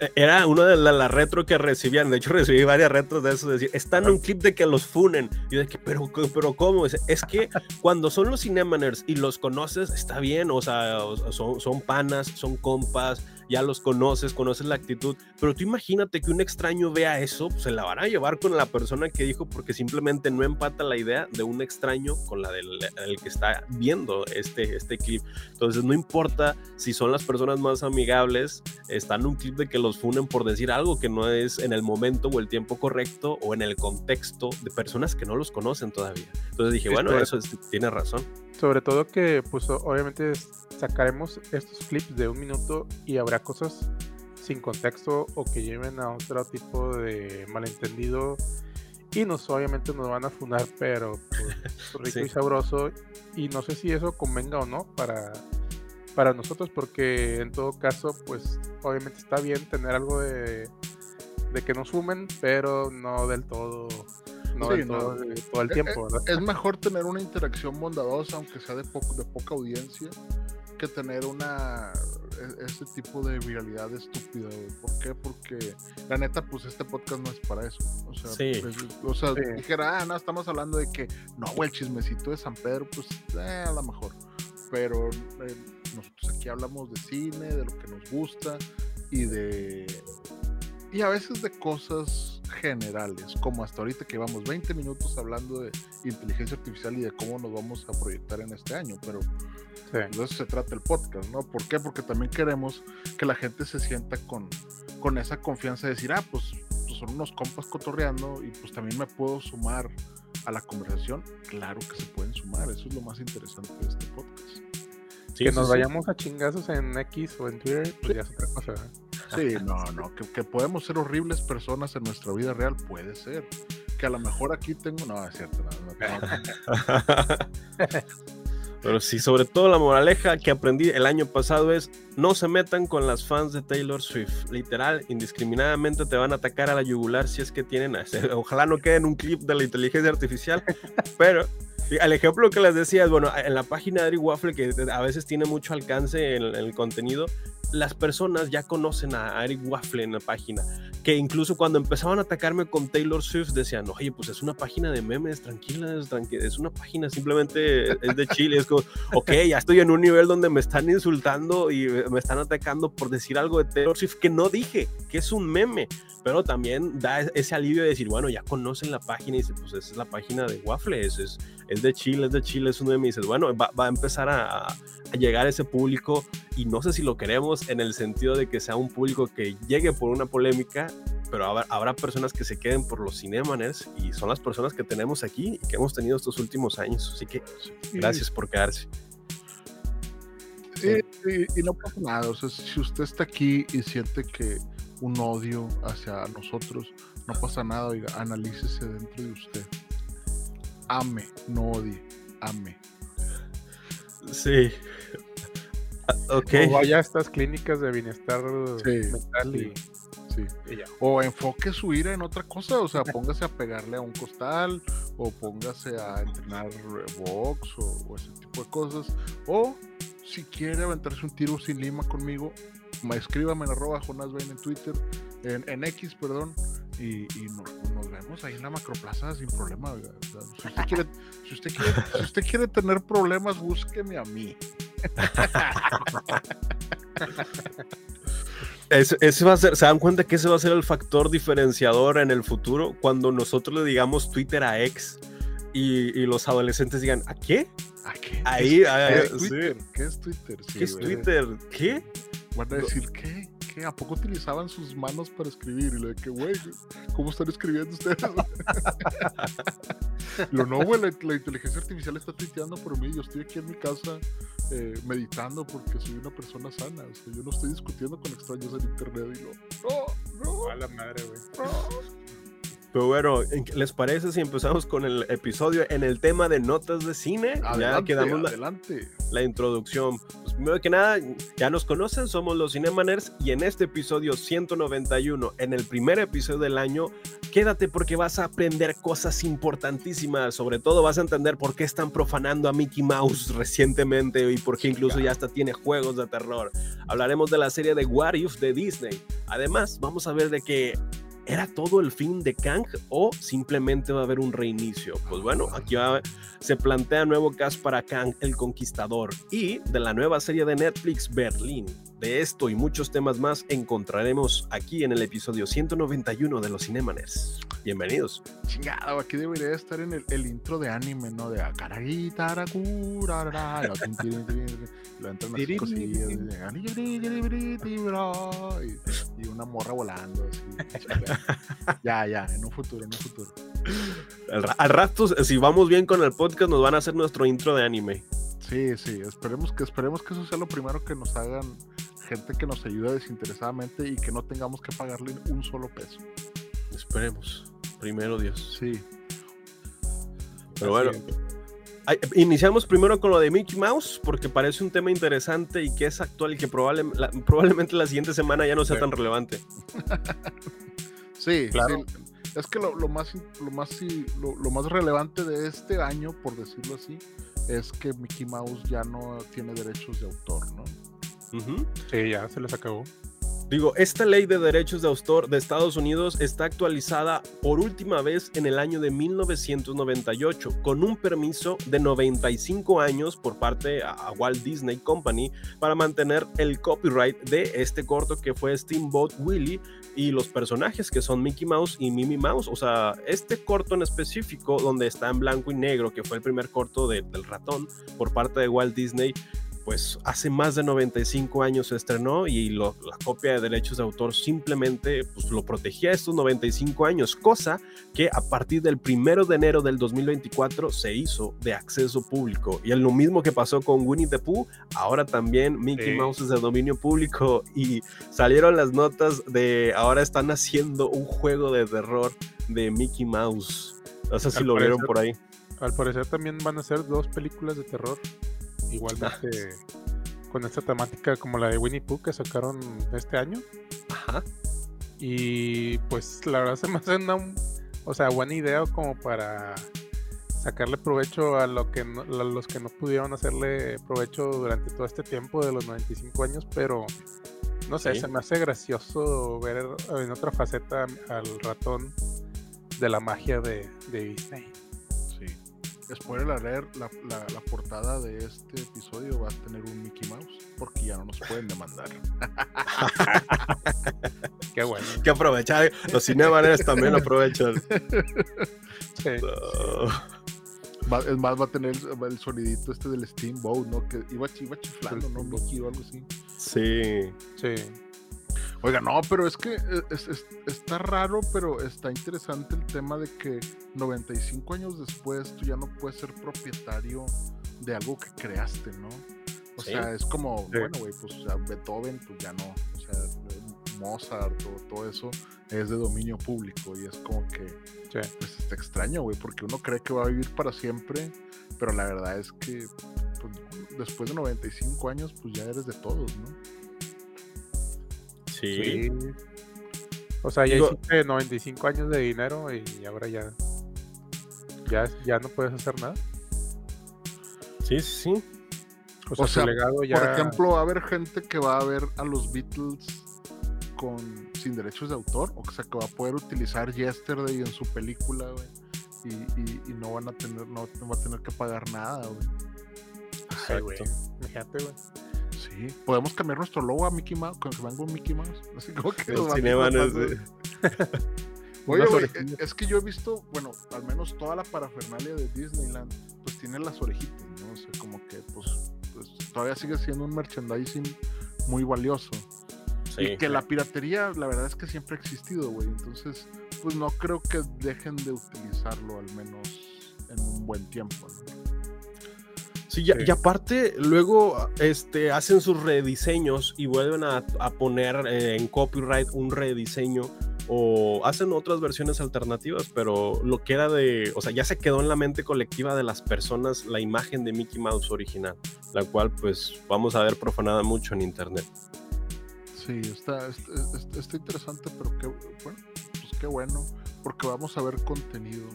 E, Era una de las la retro que recibían. De hecho, recibí varias retros de eso. Decir, está en un clip de que los funen. Y yo de que, pero, pero ¿cómo? Es, es que cuando son los Cinemaners y los conoces, está bien. O sea, son, son panas, son compas, ya los conoces, conoces la actitud. Pero tú imagínate que un extraño vea eso, pues, se la van a llevar con la persona que dijo, porque simplemente no empata la idea de un extraño con la del el que está viendo este, este clip. Entonces, no importa si son las personas más amigables, está en un clip de que los funen por decir algo que no es en el momento o el tiempo correcto o en el contexto de personas que no los conocen todavía. Entonces dije, bueno, eso es- tiene razón. Sobre todo que, pues, obviamente sacaremos estos clips de un minuto y habrá cosas sin contexto o que lleven a otro tipo de malentendido y nos obviamente nos van a funar, pero pues, rico Sí. y sabroso y no sé si eso convenga o no para para nosotros porque en todo caso, pues, obviamente está bien tener algo de de que nos fumen, pero no del todo no Sí, no. todo, el Eh, tiempo, ¿verdad? Es mejor tener una interacción bondadosa, aunque sea de, poco, de poca audiencia, que tener una e- ese tipo de viralidad estúpida. güey. ¿Por qué? Porque la neta, pues este podcast no es para eso. O sea, Sí. pues, o sea Sí. dijera, ah, no, estamos hablando de que no, güey, el chismecito de San Pedro, pues eh, a lo mejor. Pero eh, nosotros aquí hablamos de cine, de lo que nos gusta y de. Y a veces de cosas generales, como hasta ahorita que llevamos 20 minutos hablando de inteligencia artificial y de cómo nos vamos a proyectar en este año, pero Sí. de eso se trata el podcast, ¿no? ¿Por qué? Porque también queremos que la gente se sienta con, con esa confianza de decir, ah, pues, pues son unos compas cotorreando y pues también me puedo sumar a la conversación. Claro que se pueden sumar, eso es lo más interesante de este podcast. Sí, que nos sí. vayamos a chingazos en X o en Twitter, pues ya es otra cosa. ¿verdad? Sí, no, no, que, que podemos ser horribles personas en nuestra vida real, puede ser. Que a lo mejor aquí tengo, no, es cierto, no, no, no, Pero sí, sobre todo la moraleja que aprendí el año pasado es no se metan con las fans de Taylor Swift. Literal, indiscriminadamente te van a atacar a la yugular si es que tienen... Ojalá no quede en un clip de la inteligencia artificial, pero... El ejemplo que les decía es, bueno, en la página de Ari Waffle, que a veces tiene mucho alcance en, en el contenido, las personas ya conocen a Eric Waffle en la página, que incluso cuando empezaban a atacarme con Taylor Swift decían, oye, pues es una página de memes, tranquilas, tranqui es una página simplemente es de Chile, es como, ok, ya estoy en un nivel donde me están insultando y me están atacando por decir algo de Taylor Swift que no dije, que es un meme, pero también da ese alivio de decir, bueno, ya conocen la página y dice, pues esa es la página de Waffle, es, es, es de Chile, es de Chile, es un meme y dices, bueno, va, va a empezar a, a, llegar ese público y no sé si lo queremos en el sentido de que sea un público que llegue por una polémica, pero habrá, habrá personas que se queden por los cinemaners y son las personas que tenemos aquí y que hemos tenido estos últimos años, así que gracias por quedarse. Sí, y, y, no pasa nada, o sea, si usted está aquí y siente que un odio hacia nosotros, no pasa nada, oiga, analícese dentro de usted. Ame, no odie, ame. Sí. O vaya a estas clínicas de bienestar Sí, mental sí, y, sí. y ya. O enfoque su ira en otra cosa, o sea, póngase a pegarle a un costal, o póngase a entrenar box o, o ese tipo de cosas. O si quiere aventarse un tiro sin lima conmigo, ma- escríbame en arroba Jonas Bain en Twitter, en, en X, perdón, y, y nos, nos vemos ahí en la macroplaza sin problema. oiga. O sea, si, usted quiere, si, usted quiere, si usted quiere tener problemas, búsqueme a mí. Ese, va a ser, ¿se dan cuenta que ese va a ser el factor diferenciador en el futuro? Cuando nosotros le digamos Twitter a ex y, y los adolescentes digan, ¿a qué? ¿A qué? Ahí, ¿Qué, es sí. Twitter? ¿Qué es Twitter? Sí, ¿Qué es. Twitter? ¿Qué? Van a decir, ¿qué? ¿A poco utilizaban sus manos para escribir? Y lo de que, güey, ¿cómo están escribiendo ustedes? lo no, güey, la, la inteligencia artificial está tuiteando por mí. Yo estoy aquí en mi casa eh, meditando porque soy una persona sana. O sea, yo no estoy discutiendo con extraños en internet. Y lo, no, no, A la madre, güey. no. Pero bueno, ¿les parece si empezamos con el episodio en el tema de notas de cine? ya Adelante, quedamos la, adelante. la introducción. Pues Primero que nada, ya nos conocen, somos los Cinemaners y en este episodio 191, en el primer episodio del año, quédate porque vas a aprender cosas importantísimas. Sobre todo vas a entender por qué están profanando a Mickey Mouse recientemente y por qué incluso ya hasta tiene juegos de terror. Hablaremos de la serie de What If de Disney. Además, vamos a ver de que ¿Era todo el fin de Kang o simplemente va a haber un reinicio? Pues bueno, aquí se plantea nuevo cast para Kang el Conquistador y de la nueva serie de Netflix Berlín. De esto y muchos temas más encontraremos aquí en el episodio 191 de los Cinemaners. Bienvenidos. Chingado, aquí debería estar en el, el intro de anime, ¿no? De Akaraguita, lo entran las cosillas y, una morra volando. Así, ya, ya, en un futuro, en un futuro. Al, al, rato, si vamos bien con el podcast, nos van a hacer nuestro intro de anime. Sí, sí, esperemos que, esperemos que eso sea lo primero que nos hagan gente que nos ayude desinteresadamente y que no tengamos que pagarle un solo peso. Esperemos. Primero Dios. Sí. Pero bueno. Iniciamos primero con lo de Mickey Mouse, porque parece un tema interesante y que es actual y que probablemente la siguiente semana ya no sea tan relevante. sí, claro. Es que lo, más, lo, más, lo, lo, más relevante de este año, por decirlo así, es que Mickey Mouse ya no tiene derechos de autor, ¿no? Sí, ya se les acabó. Digo, esta ley de derechos de autor de Estados Unidos está actualizada por última vez en el año de 1998 con un permiso de 95 años por parte a Walt Disney Company para mantener el copyright de este corto que fue Steamboat Willie y los personajes que son Mickey Mouse y Mimi Mouse. O sea, este corto en específico donde está en blanco y negro, que fue el primer corto del ratón por parte de Walt Disney, pues hace más de 95 años se estrenó y la copia de derechos de autor simplemente pues, lo protegía estos 95 años, cosa que a partir del primero de enero del 2024 se hizo de acceso público. Y es lo mismo que pasó con Winnie the Pooh, ahora también Mickey Mouse es de dominio público y salieron las notas de ahora están haciendo un juego de terror de Mickey Mouse. No sé si lo vieron por ahí. Al parecer también van a ser dos películas de terror igualmente con esta temática como la de Winnie Pooh que sacaron este año. Ajá. Y pues la verdad se me hace una, o sea, buena idea como para sacarle provecho a, lo que los que no pudieron hacerle provecho durante todo este tiempo de los 95 años, pero no sé, se me hace gracioso ver en otra faceta al ratón de la magia de, de Disney. Spoiler leer la, la, la, portada de este episodio va a tener un Mickey Mouse porque ya no nos pueden demandar. Qué bueno. Que aprovechar. Los cinemanes también lo aprovechan. Sí. Va, es más, va a tener el sonidito este del Steamboat, ¿no? Que iba, iba chiflando, ¿no? Mickey o algo así. Sí. Sí. Oiga, no, pero es que eh, es, es, está raro, pero está interesante el tema de que 95 años después tú ya no puedes ser propietario de algo que creaste, ¿no? O sí. sea, es como, sí. bueno, güey, pues o sea, Beethoven, pues ya no. O sea, Mozart o todo eso es de dominio público y es como que, sí. pues está extraño, güey, porque uno cree que va a vivir para siempre, pero la verdad es que pues, después de 95 años, pues ya eres de todos, ¿no? Sí. sí. O sea, ya Digo, hiciste 95 años de dinero y ahora ya, ya, ya no puedes hacer nada. Sí, sí. O sea, o sea legado ya... por ejemplo, va a haber gente que va a ver a los Beatles con sin derechos de autor, o sea, que va a poder utilizar Yesterday en su película, güey. Y, y, y, no van a tener, no, no, va a tener que pagar nada, güey. Ay, güey. Fíjate, güey. Sí, podemos cambiar nuestro logo a Mickey Mouse, con que venga un Mickey Mouse. Así como que el cinema es de... Oye, güey, es que yo he visto, bueno, al menos toda la parafernalia de Disneyland, pues tiene las orejitas, ¿no? O sea, como que, pues, pues todavía sigue siendo un merchandising muy valioso. Sí, y que sí. la piratería, la verdad es que siempre ha existido, güey. Entonces, pues no creo que dejen de utilizarlo, al menos en un buen tiempo, ¿no? Sí, y, y, aparte, luego este, hacen sus rediseños y vuelven a, a poner eh, en copyright un rediseño o hacen otras versiones alternativas, pero lo que era de, o sea, ya se quedó en la mente colectiva de las personas la imagen de Mickey Mouse original, la cual pues vamos a ver profanada mucho en internet. Sí, está, está, está- está interesante, pero qué bueno, pues qué bueno, porque vamos a ver contenido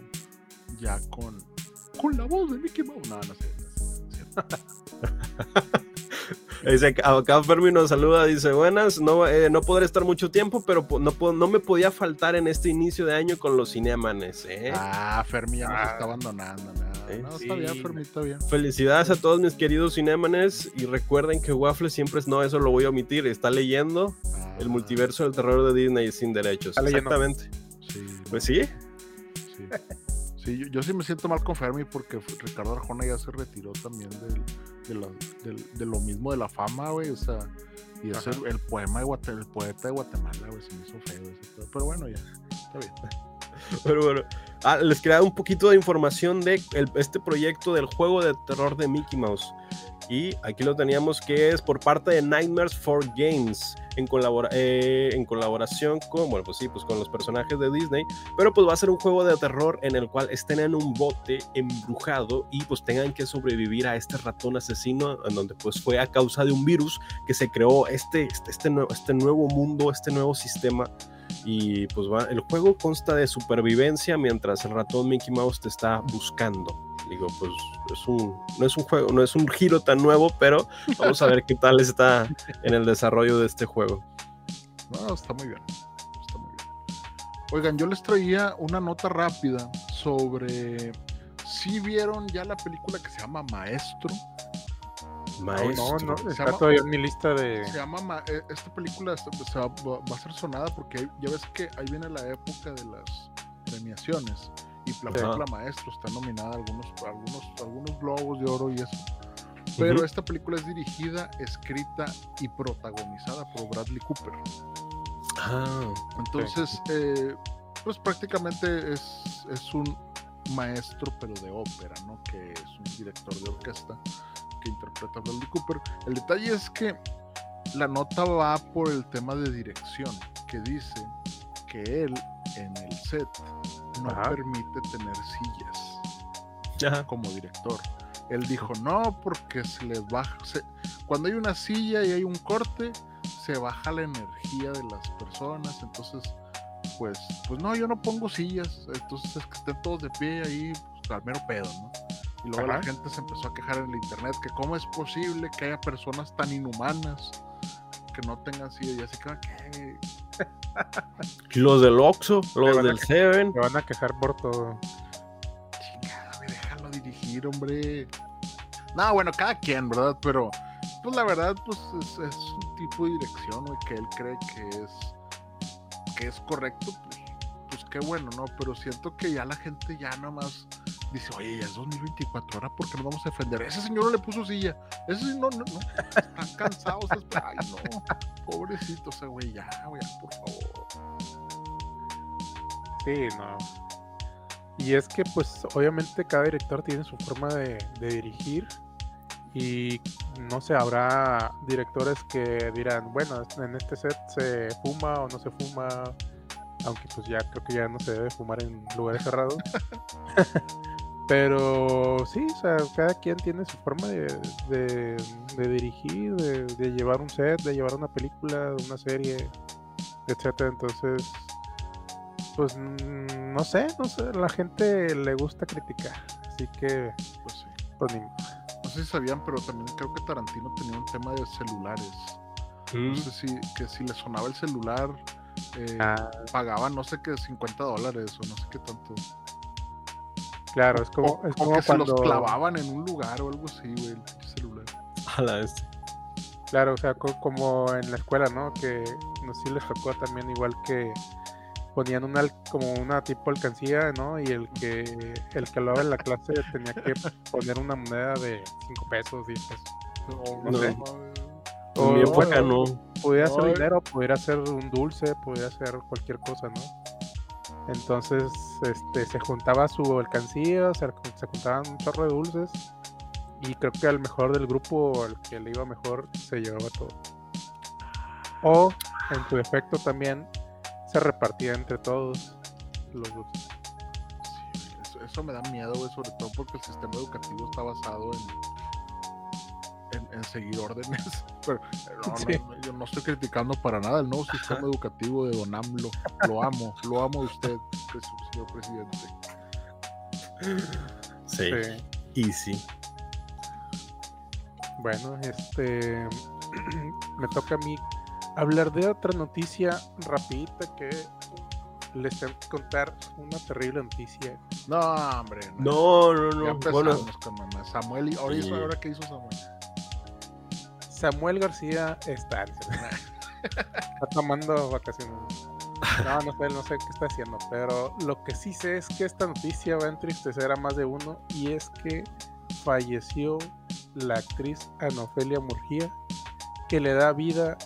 ya con, con la voz de Mickey Mouse. No no sé, cierto. Dice, acá Fermi nos saluda, dice, buenas, no, eh, no podré estar mucho tiempo, pero no, puedo- no me podía faltar en este inicio de año con los cinemanes, ¿eh? Ah, Fermi ya nos Ah. está abandonando. No, Eh, no, está bien. Fermi, está bien. Felicidades a todos mis queridos cinemanes y recuerden que Waffle siempre es, no, eso lo voy a omitir, está leyendo el Ah, multiverso del terror de Disney sin derechos. Está. Exactamente. Sí, Pues sí, sí. Sí, yo, yo sí me siento mal con Fermi porque Ricardo Arjona ya se retiró también del, de, la- del- de lo mismo de la fama, güey. O sea, y es el, el poema de Guate- el poeta de Guatemala, güey, se me hizo feo pedo, Pero bueno, ya, está bien. pero bueno. Ah, les quería dar un poquito de información de el- este proyecto del juego de terror de Mickey Mouse. Y aquí lo teníamos que es por parte de Nightmares for Games en, colabora- eh, en colaboración con, bueno, pues sí, pues con los personajes de Disney, pero pues va a ser un juego de terror en el cual estén en un bote embrujado y pues tengan que sobrevivir a este ratón asesino en donde pues fue a causa de un virus que se creó este, este, este, nue- este nuevo mundo, este nuevo sistema y pues el juego consta de supervivencia mientras el ratón Mickey Mouse te está buscando. Digo, pues es un, no es un juego, no es un giro tan nuevo, pero vamos a ver qué tal está en el desarrollo de este juego. No, está muy bien. Está muy bien. Oigan, yo les traía una nota rápida sobre si vieron ya la película que se llama Maestro. Maestro. No, no, está todavía en mi lista de. Se llama Ma- eh, esta película se- va, a ser sonada porque ya ves que ahí viene la época de las premiaciones y la Ajá. Maestro está nominada a algunos algunos algunos globos de oro y eso. Pero Ujú. esta película es dirigida, escrita y protagonizada por Bradley Cooper. Ah, Entonces, eh, pues prácticamente es, es un maestro, pero de ópera, ¿no? Que es un director de orquesta que interpreta a Bradley Cooper. El detalle es que la nota va por el tema de dirección, que dice que él en el set no Ajá. permite tener sillas Ajá. como director. Él dijo, no, porque se les baja, se- cuando hay una silla y hay un corte, se baja la energía de las personas, entonces, pues, pues no, yo no pongo sillas, entonces es que estén todos de pie ahí, pues, al mero pedo, ¿no? Y luego la gente se empezó a quejar en el internet que cómo es posible que haya personas tan inhumanas que no tengan silla, y así que, ¿qué? Los del Oxxo, los del Seven. Me van a quejar por todo. Chingada, déjalo dirigir, hombre. No, bueno, cada quien, ¿verdad? Pero, pues la verdad, pues es, es un tipo de dirección, güey, que él cree que es, que es correcto, pues, pues qué bueno, ¿no? Pero siento que ya la gente ya nomás dice, oye, ya es 2024, ahora ¿por qué nos vamos a defender? Ese señor no le puso silla, ese señor no, no, no, están cansados, es- ay, no, pobrecito ese güey, ya, güey, por favor. Sí, no. Y es que, pues, obviamente cada director tiene su forma de, de dirigir. Y no sé, habrá directores que dirán, bueno, en este set se fuma o no se fuma. Aunque pues ya creo que ya no se debe fumar en lugares cerrados. Pero sí, o sea, cada quien tiene su forma de, de- de dirigir, de, de llevar un set, de llevar una película, una serie, etcétera. Entonces, pues mm, no sé, no sé, a la gente le gusta criticar, así que Pues sí. pues ni. No sé si sabían, pero también creo que Tarantino tenía un tema de celulares. Mm. No sé si, que si le sonaba el celular, eh, Ah. pagaban no sé qué, 50 dólares o no sé qué tanto. Claro, es como, o, es o como que se cuando, los clavaban en un lugar o algo así, güey, el celular. A la vez. claro, o sea, co- como en la escuela, ¿no? Que no sé si les tocó también igual que ponían una como una tipo alcancía, ¿no? Y el que el que hablaba en la clase tenía que poner una moneda de 5 pesos, 10 pesos. O No. sé. O, época bueno, no. pudiera ser dinero, pudiera ser un dulce, pudiera ser cualquier cosa, ¿no? Entonces, este, se juntaba su alcancía, se, juntaban un chorro de dulces y creo que al mejor del grupo, al que le iba mejor, se llevaba todo. O, en su defecto también, se repartía entre todos los dulces. Eso, me da miedo, sobre todo porque el sistema educativo está basado en, en, en seguir órdenes. Pero no, no, Sí. no, yo no estoy criticando para nada el nuevo sistema educativo de Don AMLO. Lo amo, lo amo a usted, pres- señor presidente. Sí. Sí. Y sí. Bueno, este me toca a mí hablar de otra noticia rapidita que les tengo que contar una terrible noticia. No, hombre. No, no, no. empezamos Bueno, con. Samuel, y ahora, hizo- Sí. ahora qué hizo Samuel. Samuel García está, está tomando vacaciones. No, no sé, no sé qué está haciendo, pero lo que sí sé es que esta noticia va a entristecer a más de uno y es que falleció la actriz Ana Ofelia Murgía que le da vida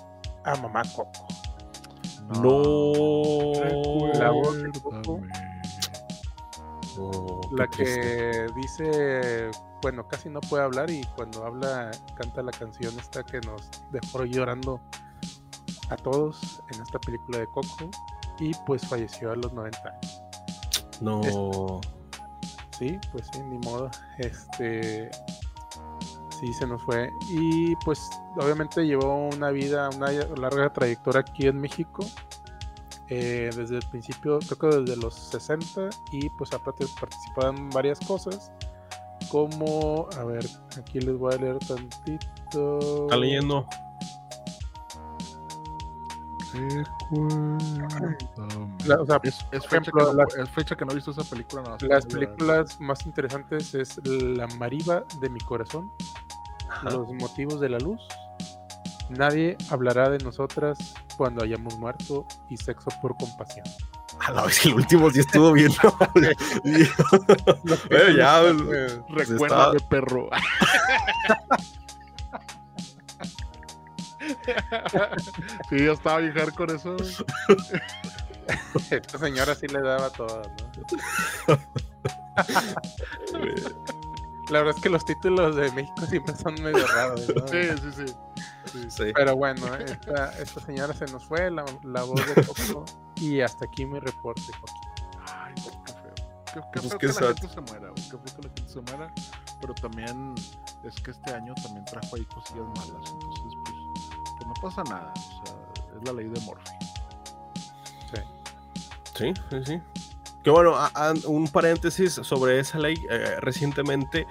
a Mamá Coco. no. La voz de Coco. Oh, La triste. que dice, bueno, casi no puede hablar y cuando habla canta la canción esta que nos dejó llorando a todos en esta película de Coco y pues falleció a los 90 años. No. Sí, pues sí, ni modo. Este sí se nos fue y pues obviamente llevó una vida, una larga trayectoria aquí en México. eh, desde el principio, creo que desde los 60 y pues aparte participado en varias cosas como, a ver, aquí les voy a leer tantito. Está leyendo. La- o sea, es, fecha ejemplo, que no, es fecha que no he visto esa película. nada más Las películas más interesantes es La Mariva de mi corazón, Ajá. Los motivos de la luz, Nadie hablará de nosotras cuando hayamos muerto y Sexo por compasión. A la vez, el último sí estuvo bien. bueno, ya. Eh, Recuérdame, perro. sí, yo estaba bien con eso. Esta señora sí le daba todo, ¿no? La verdad es que los títulos de México siempre son medio raros, ¿no? Sí, sí, sí. Sí. Sí. Pero bueno, esta, esta señora se nos fue, la, la voz de Coco, y hasta aquí mi reporte, Joaquín. Ay, qué feo. Qué, qué Pues feo que la sad. gente se muera, güey, Qué feo que la gente se muera. Pero también es que este año también trajo ahí cosillas malas. Entonces, pues, pues no pasa nada. O sea, es la ley de Morphy. Sí, sí, sí. Que bueno, a- a- un paréntesis sobre esa ley. eh, recientemente,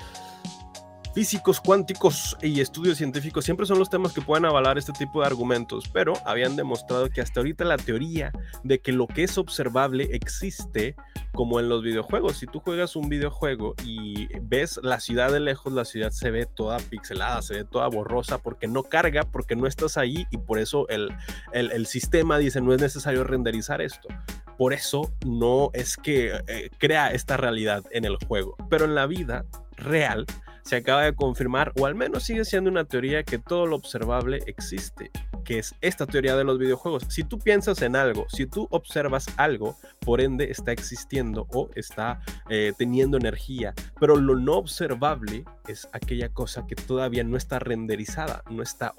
físicos cuánticos y estudios científicos siempre son los temas que pueden avalar este tipo de argumentos, pero habían demostrado que hasta ahorita la teoría de que lo que es observable existe como en los videojuegos. Si tú juegas un videojuego y ves la ciudad de lejos, la ciudad se ve toda pixelada, se ve toda borrosa porque no carga, porque no estás ahí y por eso el, el, sistema dice no es necesario renderizar esto. Por eso no es que eh, crea esta realidad en el juego, pero en la vida real se acaba de confirmar, o al menos sigue siendo una teoría que todo lo observable existe, que es esta teoría de los videojuegos. Si tú piensas en algo, si tú observas algo, por ende está existiendo o está eh, teniendo energía, pero lo no observable es aquella cosa que todavía no está renderizada, no está...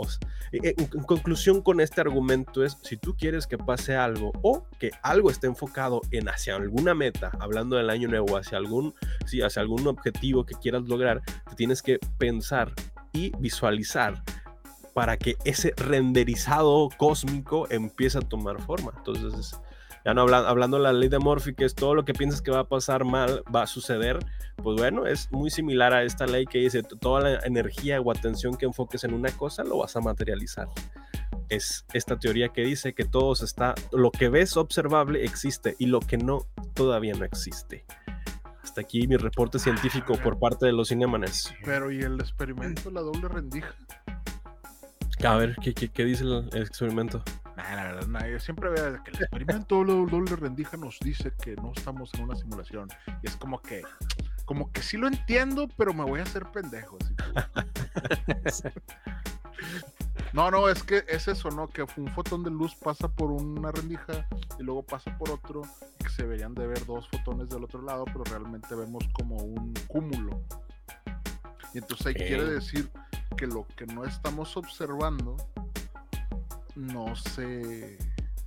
eh, En, en conclusión con este argumento es, si tú quieres que pase algo o que algo esté enfocado en hacia alguna meta, hablando del año nuevo, hacia algún, sí, hacia algún objetivo que quieras lograr, tienes que pensar y visualizar para que ese renderizado cósmico empiece a tomar forma. Entonces, ya no habla- hablando de la ley de Murphy, que es todo lo que piensas que va a pasar mal, va a suceder, pues bueno, es muy similar a esta ley que dice, "T- toda la energía o atención que enfoques en una cosa, lo vas a materializar. Es esta teoría que dice que todo está, lo que ves observable existe y lo que no, todavía no existe. Hasta aquí mi reporte científico por parte de los Cinemanes. Pero, ¿y el experimento de la doble rendija? A ver, ¿qué, qué, qué dice el, el experimento? Nah, la verdad, nah, yo siempre veo que el experimento doble, doble rendija nos dice que no estamos en una simulación. Y es como que, como que sí lo entiendo, pero me voy a hacer pendejo. así que- No, no, es que es eso, ¿no? Que un fotón de luz pasa por una rendija y luego pasa por otro, y que se deberían de ver dos fotones del otro lado, pero realmente vemos como un cúmulo. Y entonces ahí quiere decir que lo que no estamos observando no se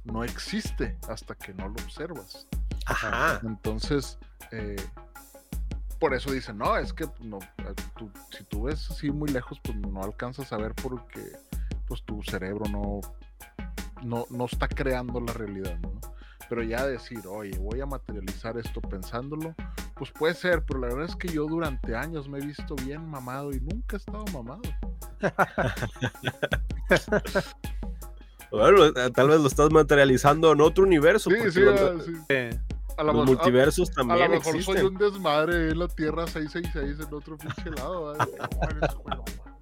no existe hasta que no lo observas. Ajá. Entonces, eh, por eso dicen, no, es que no, eh, tú- si tú ves así muy lejos, pues no alcanzas a ver porque pues tu cerebro no, no, no está creando la realidad, ¿no? Pero ya decir, oye, voy a materializar esto pensándolo, pues puede ser, pero la verdad es que yo durante años me he visto bien mamado y nunca he estado mamado. Bueno, eh, tal vez lo estás materializando en otro universo. Sí, sí. Eh, A lo los mejor- a- multiversos A también lo mejor existen. soy un desmadre en la Tierra 666 en otro pinche lado. ¿vale?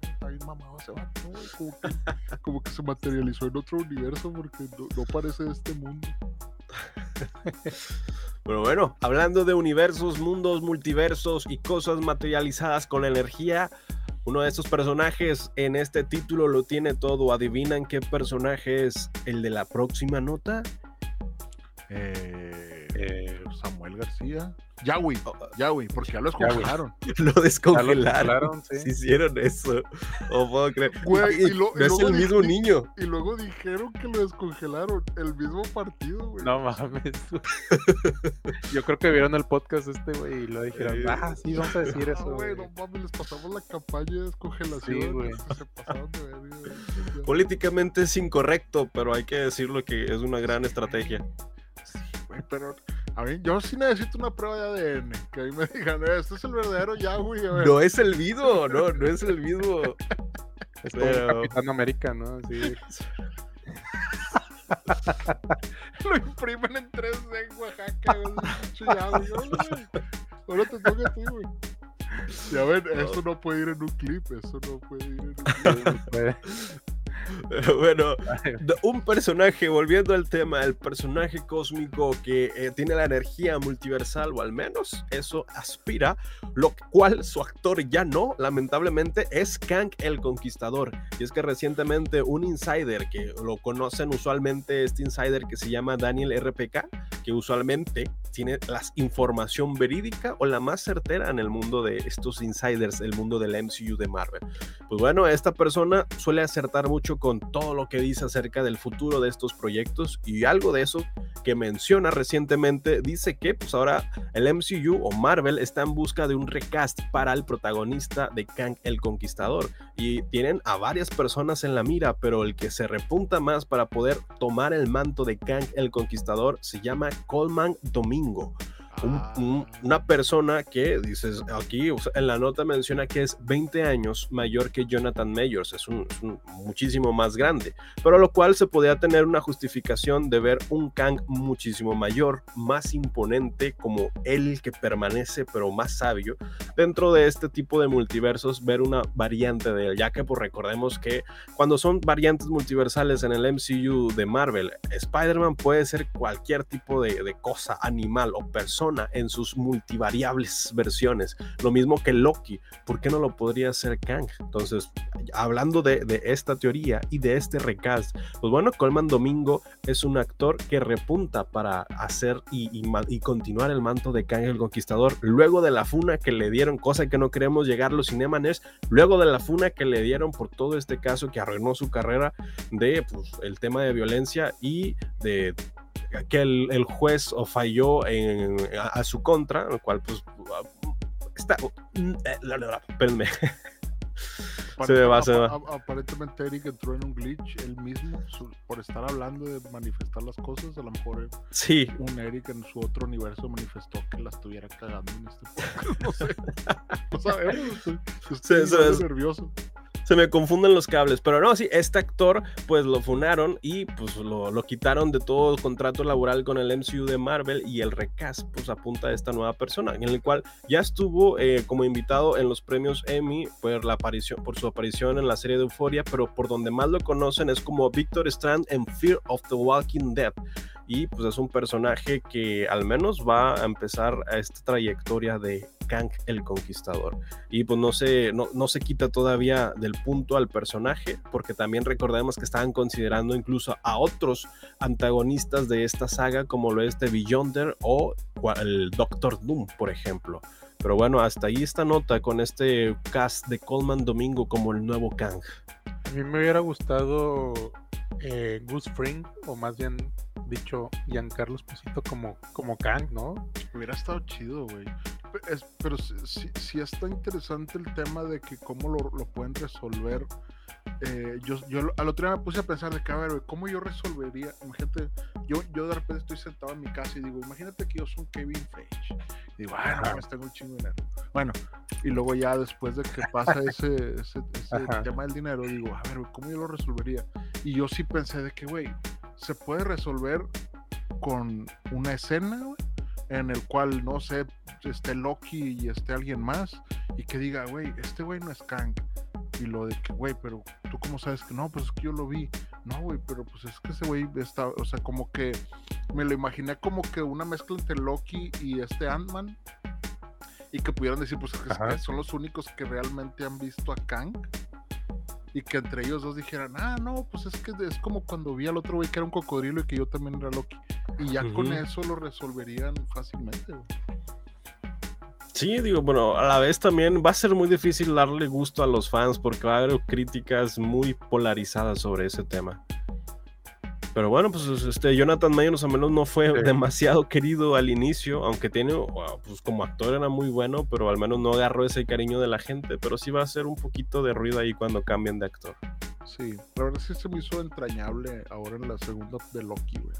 mamado que, como que se materializó en otro universo porque no, no parece de este mundo. Pero bueno, hablando de universos, mundos, multiversos y cosas materializadas con energía, uno de estos personajes en este título lo tiene todo. ¿Adivinan qué personaje es el de la próxima nota? Eh, eh, Samuel García. Yahweh, Oh, Yahweh, porque ya lo descongelaron. Lo lo descongelaron. cancelaron, sí. Hicieron eso. O puedo creer. Güey, y lo- y no es luego el mismo niño. Y luego dijeron que lo descongelaron. El mismo partido, güey. No mames. Yo creo que vieron el podcast este, güey, y lo dijeron, Eh, ah, sí, vamos a decir eso, güey, no mames, les pasamos la campaña de descongelación. Sí, güey. y Se pasaron de verga, güey. Políticamente es incorrecto, pero hay que decirlo que es una gran estrategia. Sí, güey, pero a mí, yo sí necesito una prueba de ADN. Que ahí me digan, "Eh, este es el verdadero Yahweh. A ver. No es el mismo, no, no es el mismo. Es como Capitán América, ¿no? Así. Lo imprimen en 3D en Oaxaca. Ahora te toca a ti, güey. Ya ven, eso no puede ir en un clip. Eso no puede ir en un clip. Pero bueno, un personaje, volviendo al tema, el personaje cósmico que eh, tiene la energía multiversal, o al menos eso aspira, lo cual su actor ya no, lamentablemente, es Kang el Conquistador. Y es que recientemente un insider, que lo conocen usualmente, este insider que se llama Daniel RPK, que usualmente tiene la información verídica o la más certera en el mundo de estos insiders, el mundo del MCU de Marvel. Pues bueno, esta persona suele acertar mucho con todo lo que dice acerca del futuro de estos proyectos y algo de eso que menciona recientemente dice que pues ahora el MCU o Marvel está en busca de un recast para el protagonista de Kang el Conquistador. Y tienen a varias personas en la mira, pero el que se repunta más para poder tomar el manto de Kang el Conquistador se llama Coleman Domingo un- un- una persona que dices aquí en la nota menciona que es 20 años mayor que Jonathan Mayors, es, un, muchísimo más grande, pero lo cual se podría tener una justificación de ver un Kang muchísimo mayor, más imponente, como él que permanece, pero más sabio, dentro de este tipo de multiversos, ver una variante de él, ya que pues recordemos que cuando son variantes multiversales en el MCU de Marvel, Spider-Man puede ser cualquier tipo de cosa, animal o persona en sus multivariables versiones. Lo mismo que Loki, ¿por qué no lo podría hacer Kang? Entonces, hablando de, esta teoría y de este recast, pues bueno, Colman Domingo es un actor que repunta para hacer y, continuar el manto de Kang el Conquistador, luego de la funa que le dieron, cosa que no queremos llegar los Cinemanes, luego de la funa que le dieron por todo este caso que arruinó su carrera de pues, el tema de violencia y de que el, el juez o falló en, a, a su contra, lo cual pues está... Espérenme. Se me va, se me va. Aparentemente Eric entró en un glitch él mismo su- por estar hablando de manifestar las cosas. A lo mejor eh, Sí, un Eric en su otro universo manifestó que la estuviera cagando en este podcast. No sé. No sabemos. Estoy, nervioso. Se me confunden los cables, pero no, sí, este actor pues lo funaron y pues lo, lo quitaron de todo contrato laboral con el MCU de Marvel y el recast pues apunta a esta nueva persona, en el cual ya estuvo eh, como invitado en los premios Emmy por, la aparición, por su aparición en la serie de Euphoria, pero por donde más lo conocen es como Victor Strand en Fear of the Walking Dead. Y pues es un personaje que al menos va a empezar a esta trayectoria de Kang el Conquistador y pues no se, no, no se quita todavía del punto al personaje, porque también recordemos que estaban considerando incluso a otros antagonistas de esta saga, como lo es The Beyonder o el Doctor Doom, por ejemplo. Pero bueno, hasta ahí esta nota con este cast de Coleman Domingo como el nuevo Kang. A mí me hubiera gustado eh, Goose Fring, o más bien dicho Giancarlo Esposito como, como Kang, ¿no? Hubiera estado chido, güey. Es- pero sí, sí- está interesante el tema de que cómo lo, lo pueden resolver. Eh, yo, yo al otro día me puse a pensar de que, a ver, güey, ¿cómo yo resolvería? Imagínate, yo, yo de repente estoy sentado en mi casa y digo, imagínate que yo soy un Kevin Feige. Y digo, ah, no, tengo un chingo de dinero. Bueno, y luego ya después de que pasa ese, ese, ese tema del dinero, digo, a ver, güey, ¿cómo yo lo resolvería? Y yo sí pensé de que, güey, se puede resolver con una escena, güey, en el cual, no sé, esté Loki y esté alguien más, y que diga, güey, este güey no es Kang. Y lo de que, güey, pero tú cómo sabes que no, pues es que yo lo vi. No, güey, pero pues es que ese güey está, o sea, como que me lo imaginé como que una mezcla entre Loki y este Ant-Man. Y que pudieran decir, pues es que Ajá. son los únicos que realmente han visto a Kang. Y que entre ellos dos dijeran, ah, no, pues es que es como cuando vi al otro güey que era un cocodrilo y que yo también era Loki. Y ya con eso lo resolverían fácilmente, güey. Sí, digo, bueno, a la vez también va a ser muy difícil darle gusto a los fans porque va a haber críticas muy polarizadas sobre ese tema. Pero bueno, pues este Jonathan al menos no fue Sí. demasiado querido al inicio, aunque tiene, wow, pues como actor era muy bueno, pero al menos no agarró ese cariño de la gente, pero sí va a hacer un poquito de ruido ahí cuando cambien de actor. Sí, la verdad sí se me hizo entrañable ahora en la segunda de Loki, güey.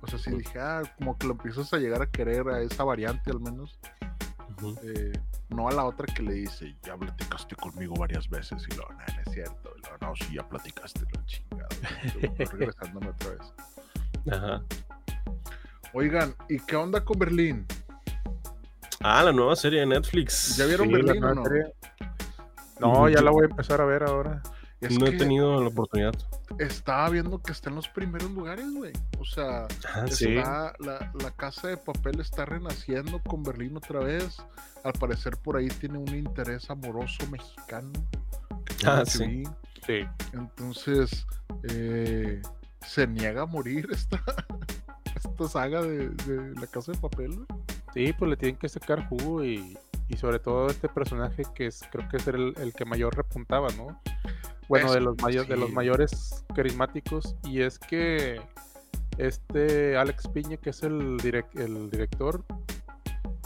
O sea, sí dije, ah, como que lo empiezas a llegar a querer a esa variante al menos. Eh, no a la otra que le dice, ya platicaste conmigo varias veces y lo, no, no es cierto. Y lo, no, sí, ya platicaste, lo chingado. Regresándome otra vez. Ajá. Oigan, ¿y qué onda con Berlín? Ah, la nueva serie de Netflix. ¿Ya vieron Sí, Berlín o no? serie. No, ya la voy a empezar a ver ahora. Es no he tenido la oportunidad. estaba viendo que está en los primeros lugares, güey. O sea, Ah, sí. La, la casa de papel está renaciendo con Berlín otra vez. Al parecer por ahí tiene un interés amoroso mexicano. Ah, sí. Sí. Entonces, eh, se niega a morir esta, esta saga de, de la casa de papel. güey. Sí, pues le tienen que sacar jugo y, y sobre todo este personaje que es, creo que es el, el que mayor repuntaba, ¿no? Bueno, de los mayores, de los sí. mayores carismáticos. Y es que este Alex Piña, que es el director,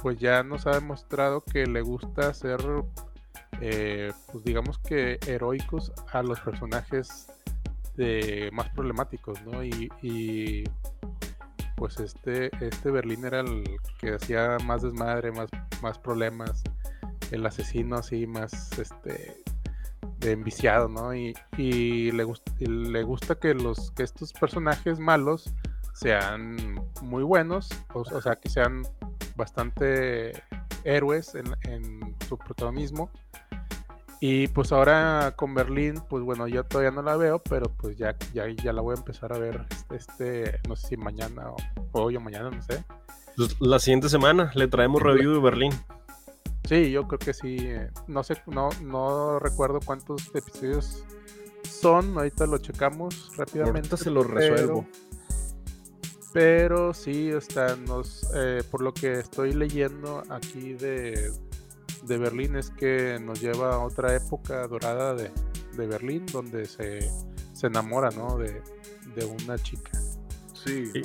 pues ya nos ha demostrado que le gusta hacer, eh, pues digamos que heroicos a los personajes de, más problemáticos, ¿no? Y, y, pues este, este Berlín era el que hacía más desmadre, más, más problemas, el asesino así más este de enviciado, ¿no? Y, y le, gust- y le gusta que los que estos personajes malos sean muy buenos, o, o sea, que sean bastante héroes en, en su protagonismo. Y pues ahora con Berlín, pues bueno, yo todavía no la veo, pero pues ya, ya, ya la voy a empezar a ver este, no sé si mañana o hoy o mañana, no sé. Pues, la siguiente semana le traemos review de Berlín. Sí, yo creo que sí. eh, No sé, no, no recuerdo cuántos episodios son. Ahorita lo checamos rápidamente. Ahorita se lo resuelvo. Pero, pero sí, está, nos, eh, por lo que estoy leyendo aquí de, de Berlín es que nos lleva a otra época dorada de, de Berlín donde se, se enamora, ¿no? De, de una chica. Sí, Sí.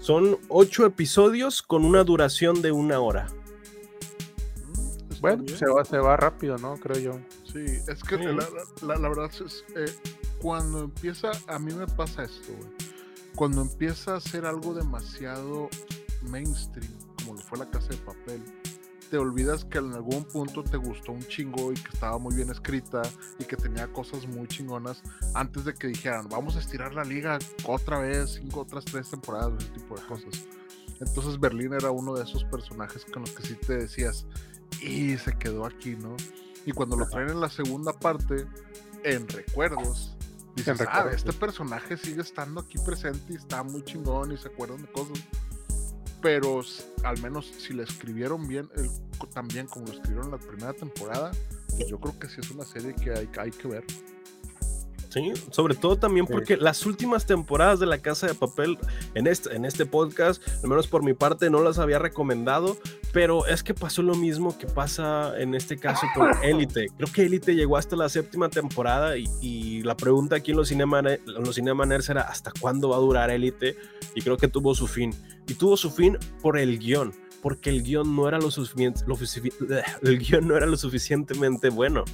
Son ocho episodios con una duración de una hora. Está Bueno, bien. se va, se va rápido, ¿no? Creo yo. Sí, es que Sí. la, la- la- la verdad es, eh, cuando empieza, a mí me pasa esto, güey. Cuando empieza a ser algo demasiado mainstream, como lo fue la casa de papel, te olvidas que en algún punto te gustó un chingo y que estaba muy bien escrita y que tenía cosas muy chingonas antes de que dijeran, vamos a estirar la liga otra vez, cinco, otras tres temporadas, ese tipo de cosas. Entonces Berlín era uno de esos personajes con los que sí te decías, y se quedó aquí, ¿no? Y cuando lo traen en la segunda parte, en recuerdos, dices, En ah, este personaje sigue estando aquí presente y está muy chingón y se acuerdan de cosas. Pero al menos si le escribieron bien, el- también como lo escribieron en la primera temporada, pues yo creo que sí es una serie que hay, que hay que ver. Sí, sobre todo también porque las últimas temporadas de La Casa de Papel en este, en este podcast, al menos por mi parte, no las había recomendado, pero es que pasó lo mismo que pasa en este caso con Élite. Creo que Élite llegó hasta la séptima temporada y, y la pregunta aquí en los, cinema, en los Cinemaners era ¿hasta cuándo va a durar Élite? Y creo que tuvo su fin. Y tuvo su fin por el guion porque el guion no era lo, el guion no era lo suficientemente bueno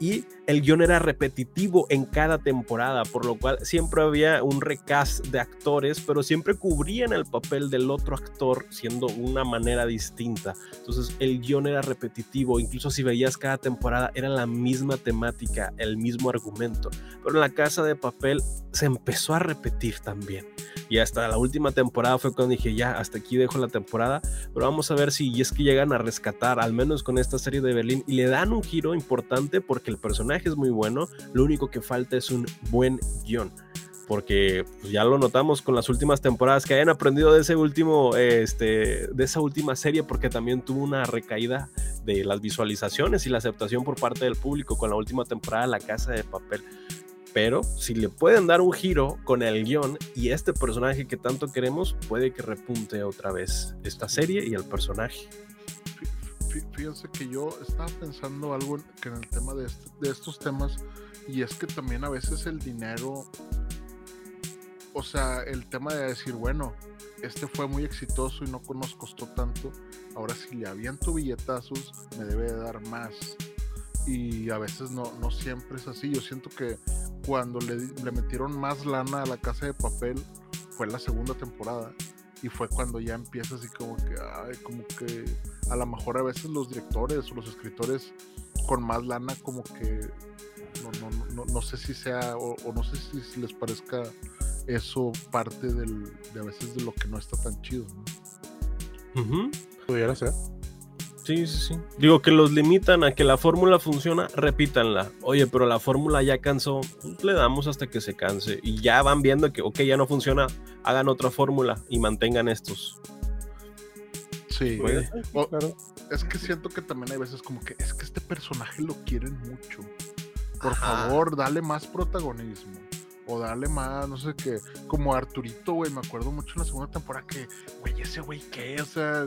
y el guion era repetitivo en cada temporada, por lo cual siempre había un recast de actores, pero siempre cubrían el papel del otro actor siendo una manera distinta. Entonces el guion era repetitivo, incluso si veías cada temporada era la misma temática, el mismo argumento, pero en la casa de papel se empezó a repetir también. Y hasta la última temporada fue cuando dije, ya, hasta aquí dejo la temporada, pero vamos a ver si es que llegan a rescatar, al menos con esta serie de Berlín, y le dan un giro importante porque el personaje es muy bueno, lo único que falta es un buen guion. Porque pues, ya lo notamos con las últimas temporadas que hayan aprendido de ese último, este, de esa última serie, porque también tuvo una recaída de las visualizaciones y la aceptación por parte del público con la última temporada La Casa de Papel pero si le pueden dar un giro con el guion y este personaje que tanto queremos, puede que repunte otra vez esta serie y el personaje. Fíjense que yo estaba pensando algo en el tema de, de estos temas, y es que también a veces el dinero, o sea, el tema de decir, bueno, este fue muy exitoso y no nos costó tanto, ahora si le aviento billetazos, me debe dar más y a veces no, no siempre es así. Yo siento que cuando le, le, metieron más lana a la casa de papel fue la segunda temporada y fue cuando ya empieza así como que, ay, como que a lo mejor a veces los directores o los escritores con más lana como que no, no, no, no sé si sea o, o no sé si, les parezca eso parte del, de a veces de lo que no está tan chido. ¿no? Pudiera ser. Sí, sí, sí. Digo que los limitan a que la fórmula funciona, repítanla. Oye, pero la fórmula ya cansó, pues le damos hasta que se canse. Y ya van viendo que, ok, ya no funciona, hagan otra fórmula y mantengan estos. Sí, claro. es que siento que también hay veces como que es que este personaje lo quieren mucho. Por favor, dale más protagonismo o dale más, no sé qué, como Arturito, güey, me acuerdo mucho en la segunda temporada que, güey, ese güey, ¿qué? O sea,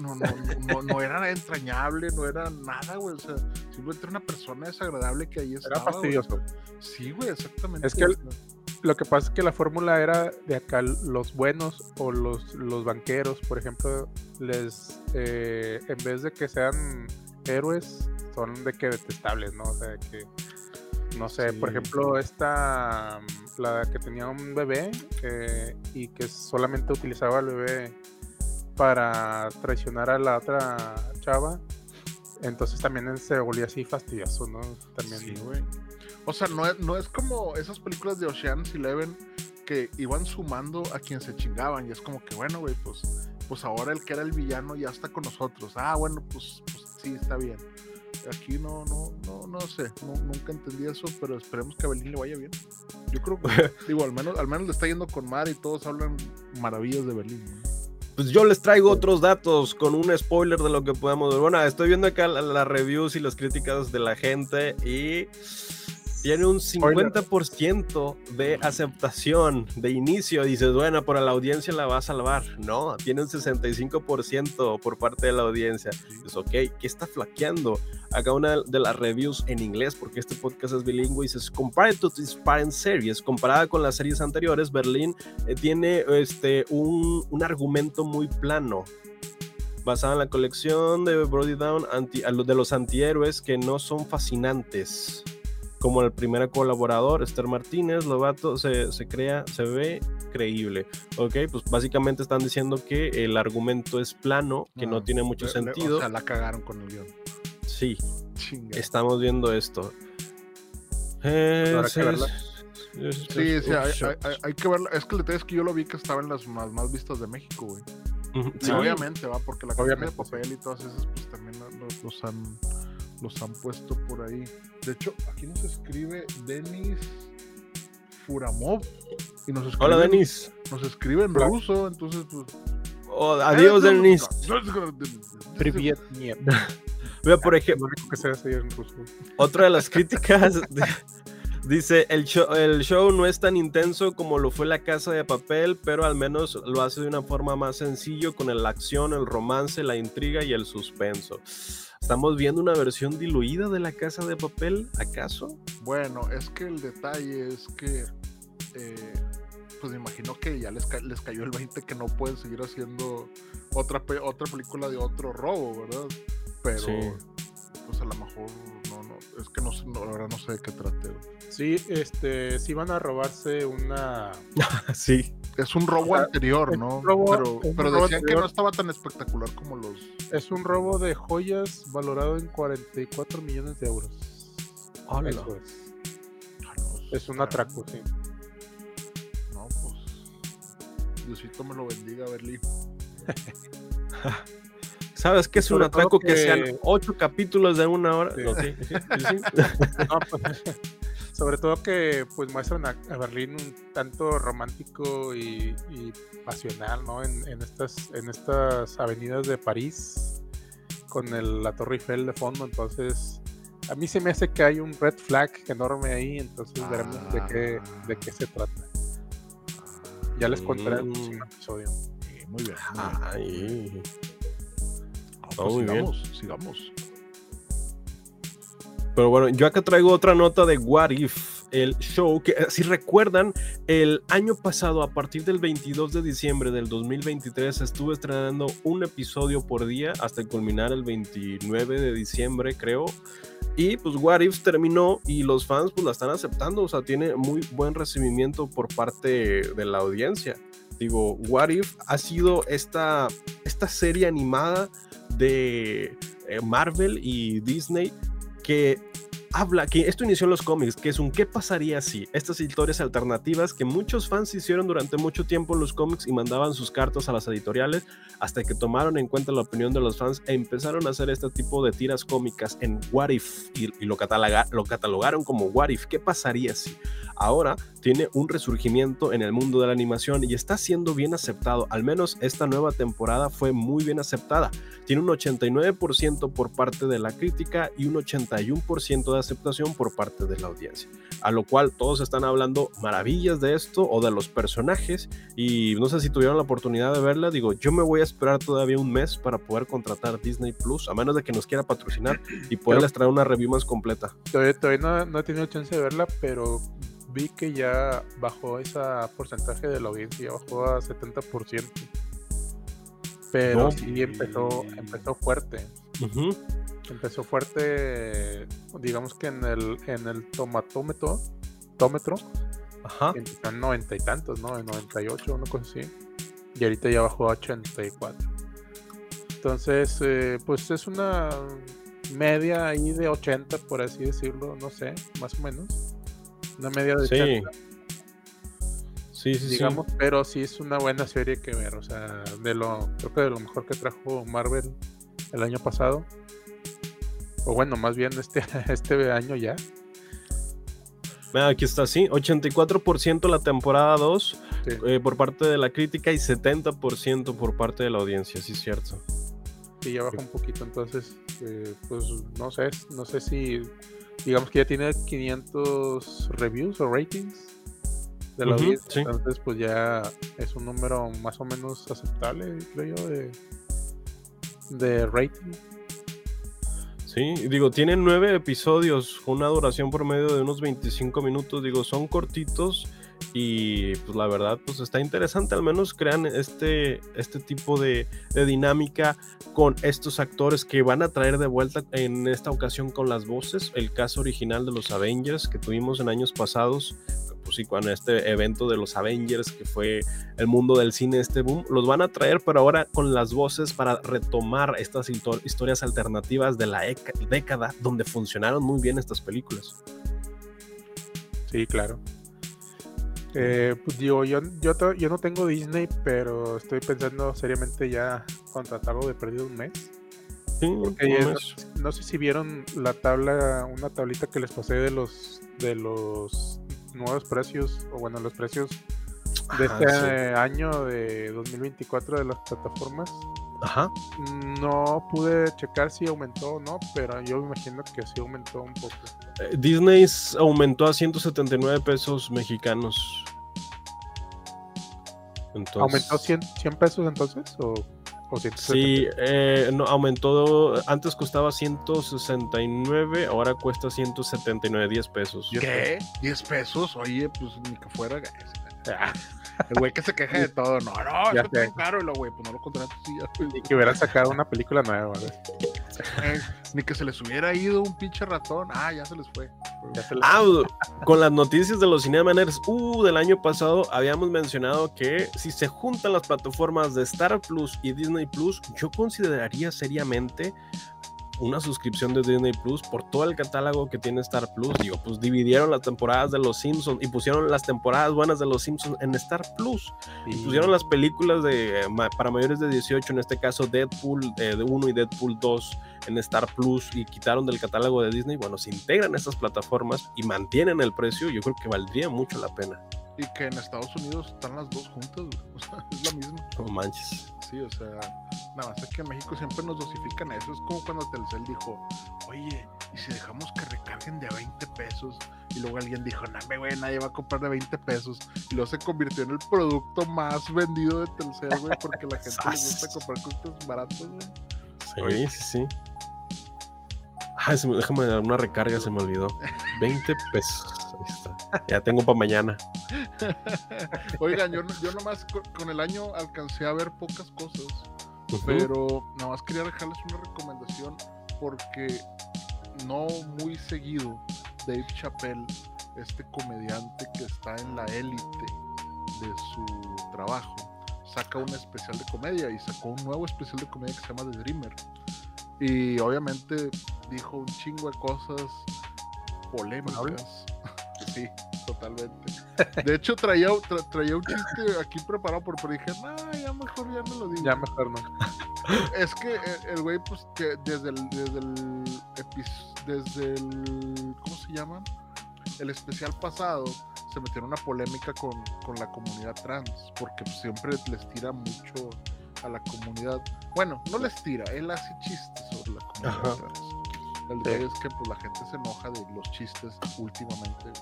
no, no, no, no, era entrañable, no era nada, güey. O sea, simplemente era una persona desagradable que ahí estaba. Era fastidioso. Sí, güey, exactamente. Es que lo que pasa es que la fórmula era de acá los buenos o los, los banqueros, por ejemplo, les eh, en vez de que sean héroes, son de que detestables, ¿no? O sea, que no sé, por ejemplo, esta la que tenía un bebé eh, y que solamente utilizaba al bebé para traicionar a la otra chava. Entonces también se volvía así fastidioso, ¿no? También. Sí, güey. O sea, no es, no es como esas películas de Ocean's Eleven que iban sumando a quien se chingaban. Y es como que, bueno, güey, pues, pues ahora el que era el villano ya está con nosotros. Ah, bueno, pues, pues sí, está bien. Aquí no, no, no, no sé, nunca entendí eso, pero esperemos que a Belín le vaya bien. Yo creo que, digo, al menos, al menos le está yendo con Mar y todos hablan maravillas de Berlín. ¿no? Pues yo les traigo otros datos con un spoiler de lo que podemos ver. Bueno, estoy viendo acá las reviews y las críticas de la gente y tiene un 50% de aceptación de inicio. Dices, bueno, para la audiencia la va a salvar. No, tiene un 65% por parte de la audiencia. Dices, ok, ¿qué está flaqueando? Acá una de las reviews en inglés, porque este podcast es bilingüe, dices, compared to this parent series, comparada con las series anteriores, Berlín eh, tiene este, un, un argumento muy plano basada en la colección de Brody Down anti, de los antihéroes que no son fascinantes como el primer colaborador, Esther Martínez, Lobato, se, se, crea, se ve creíble. Ok, pues básicamente están diciendo que el argumento es plano, que no, tiene mucho sentido. O sea, la cagaron con el guion. Sí, estamos viendo esto. Eh, sí, sí, sí hay, hay, que verla. Es que el detalle es que yo lo vi que estaba en las más, más vistas de México, güey. Sí. Obviamente, va, porque la copia de papel y todas esas, pues también los, los han los han puesto por ahí. De hecho, aquí nos escribe Denis Furamov. Y nos escribe, Hola, Denis. Nos escribe en ruso, entonces, pues. Oh, adiós, eh, Denis. Privet, Vea, por ejemplo. Otra de las críticas de, Dice, el show, el show no es tan intenso como lo fue La Casa de Papel, pero al menos lo hace de una forma más sencillo con la acción, el romance, la intriga y el suspenso. ¿Estamos viendo una versión diluida de La Casa de Papel, acaso? Bueno, es que el detalle es que, eh, pues me imagino que ya les, ca- les cayó el 20 que no pueden seguir haciendo otra, pe- otra película de otro robo, ¿verdad? Pero, Sí. pues a lo mejor, es que no, sé- no, la verdad no sé de qué trate. Sí, este, sí van a robarse una. sí. Es un robo Ah, anterior, ¿no? un robo- pero es un pero robo decían que no estaba tan espectacular como los... Es un robo de joyas valorado en 44 millones de euros. Hola. Eso es. Ah, no, Es un atraco, sí. No, pues... Diosito me lo bendiga, Berlín. ¿Sabes qué es un atraco que... que- sean ocho capítulos de una hora? Sí. No, sí, sí, sí, sí. No, pues, sobre todo que pues muestran a, a Berlín un tanto romántico y, y pasional, ¿no? En, en estas en estas avenidas de París con el- la Torre Eiffel de fondo, entonces a mí se me hace que hay un red flag enorme ahí, entonces veremos de qué de qué se trata. Ya les contaré en el Mm. próximo episodio. Sí, muy bien. muy bien. Ay. Pues muy bien. sigamos, sigamos. Pero bueno, yo acá traigo otra nota de What If, el show que, eh, si recuerdan, el año pasado, a partir del 22 de diciembre del 2023, estuve estrenando un episodio por día hasta culminar el 29 de diciembre, creo. Y pues What If terminó y los fans pues la están aceptando, o sea, tiene muy buen recibimiento por parte de la audiencia. Digo, What If ha sido esta, esta serie animada de eh, Marvel y Disney que habla, que esto inició en los cómics, que es un ¿qué pasaría si? Estas historias alternativas que muchos fans hicieron durante mucho tiempo en los cómics y mandaban sus cartas a las editoriales hasta que tomaron en cuenta la opinión de los fans e empezaron a hacer este tipo de tiras cómicas en What If y, lo, lo catalogaron como What If, ¿qué pasaría si? Ahora tiene un resurgimiento en el mundo de la animación y está siendo bien aceptado, al menos esta nueva temporada fue muy bien aceptada tiene un 89% por parte de la crítica y un 81% de aceptación por parte de la audiencia. A lo cual todos están hablando maravillas de esto o de los personajes y no sé si tuvieron la oportunidad de verla, digo, yo me voy a esperar todavía un mes para poder contratar Disney Plus, a menos de que nos quiera patrocinar y poderles traer una review más completa. Todavía, todavía no, no he tenido chance de verla, pero vi que ya bajó ese porcentaje de la audiencia, bajó a 70%. Pero No. sí empezó, empezó fuerte. Empezó fuerte, digamos que en el, en el tomatómetro, tómetro, Ajá. empezó en noventa y tantos, ¿no? En 98, una cosa así. Y ahorita ya bajó a 84. Entonces, eh, pues es una media ahí de 80, por así decirlo, no sé, más o menos. Una media de Sí. 80, Sí, sí, sí. digamos, pero sí es una buena serie que ver, o sea, de lo, creo que de lo mejor que trajo Marvel el año pasado. O bueno, más bien este, este año ya. Mira, aquí está, sí, 84% la temporada 2 Sí. eh, por parte de la crítica y 70% por parte de la audiencia, sí es cierto. Sí, ya bajó un poquito, entonces, eh, pues no sé, no sé si, digamos que ya tiene 500 reviews o ratings de la Ujú, audiencia, sí. entonces pues ya es un número más o menos aceptable, creo yo, de, de rating. Sí, digo, tienen nueve episodios, una duración promedio de unos 25 minutos, digo, son cortitos y pues la verdad, pues está interesante, al menos crean este, este tipo de, de dinámica con estos actores que van a traer de vuelta en esta ocasión con las voces, el caso original de los Avengers que tuvimos en años pasados, pues sí, con este evento de los Avengers que fue el mundo del cine, este boom, los van a traer, pero ahora con las voces para retomar estas histo- historias alternativas de la década donde funcionaron muy bien estas películas. Sí, claro. Eh, pues digo, yo, yo, to- yo no tengo Disney, pero estoy pensando seriamente ya contratarlo de perdido un mes. Sí, un no, mes. no sé si vieron la tabla, una tablita que les pasé de los de los nuevos precios, o bueno, los precios de Ajá, este sí. año de 2024 de las plataformas. Ajá. No pude checar si aumentó o no, pero yo me imagino que sí aumentó un poco. Eh, Disney aumentó a 179 pesos mexicanos. Entonces, ¿Aumentó 100, 100 pesos entonces? ¿O, o 170? Sí, eh, no, aumentó. Antes costaba 169, ahora cuesta 179, 10 pesos. ¿Qué? ¿10 pesos? Oye, pues ni que fuera. Ah, El güey que se queja de todo. No, no, Ya es que sé. está caro. Y lo güey, pues no lo contratas y güey. y que hubieran sacado una película nueva. ¿verdad? Eh, Ni que se les hubiera ido un pinche ratón. Ah, ya se les fue. Ya se la- Ah, con las noticias de los Cinema Nerds, uh, del año pasado habíamos mencionado que si se juntan las plataformas de Star Plus y Disney Plus, yo consideraría seriamente una suscripción de Disney Plus por todo el catálogo que tiene Star Plus. Digo, pues dividieron las temporadas de los Simpsons y pusieron las temporadas buenas de los Simpsons en Star Plus. y- Pusieron las películas de, eh, para mayores de 18, en este caso Deadpool eh, de 1 y Deadpool 2 en Star Plus y quitaron del catálogo de Disney. Bueno, se integran estas plataformas y mantienen el precio, yo creo que valdría mucho la pena. Y que en Estados Unidos están las dos juntas. güey. O sea, es la misma. No manches. Sí, o sea, nada más es que en México siempre nos dosifican eso. Es como cuando Telcel dijo, oye, ¿y si dejamos que recarguen de a 20 pesos? Y luego alguien dijo, no, me, güey, nadie va a comprar de 20 pesos. Y luego se convirtió en el producto más vendido de Telcel, güey, porque la gente le gusta comprar cosas baratas, güey. Sí, sí, sí. Ay, se me- déjame dar una recarga, se me olvidó. 20 pesos. Ya tengo para mañana. Oigan, yo, yo nomás con, con el año alcancé a ver pocas cosas. Pero nada más quería dejarles una recomendación porque no muy seguido Dave Chappelle, este comediante que está en la élite de su trabajo, saca un especial de comedia y sacó un nuevo especial de comedia que se llama The Dreamer. Y obviamente dijo un chingo de cosas polémicas. Sí, totalmente. De hecho, traía, tra- traía un chiste aquí preparado, pero, pero dije, no, ya mejor ya no lo digo. Ya mejor no. Es que el- el güey, pues, que desde el, desde el desde el, ¿cómo se llama? El especial pasado se metió en una polémica con, con la comunidad trans, porque siempre les tira mucho a la comunidad. Bueno, no les tira, él hace chistes sobre la comunidad Ajá. trans. El detalle es que pues la gente se enoja de los chistes últimamente.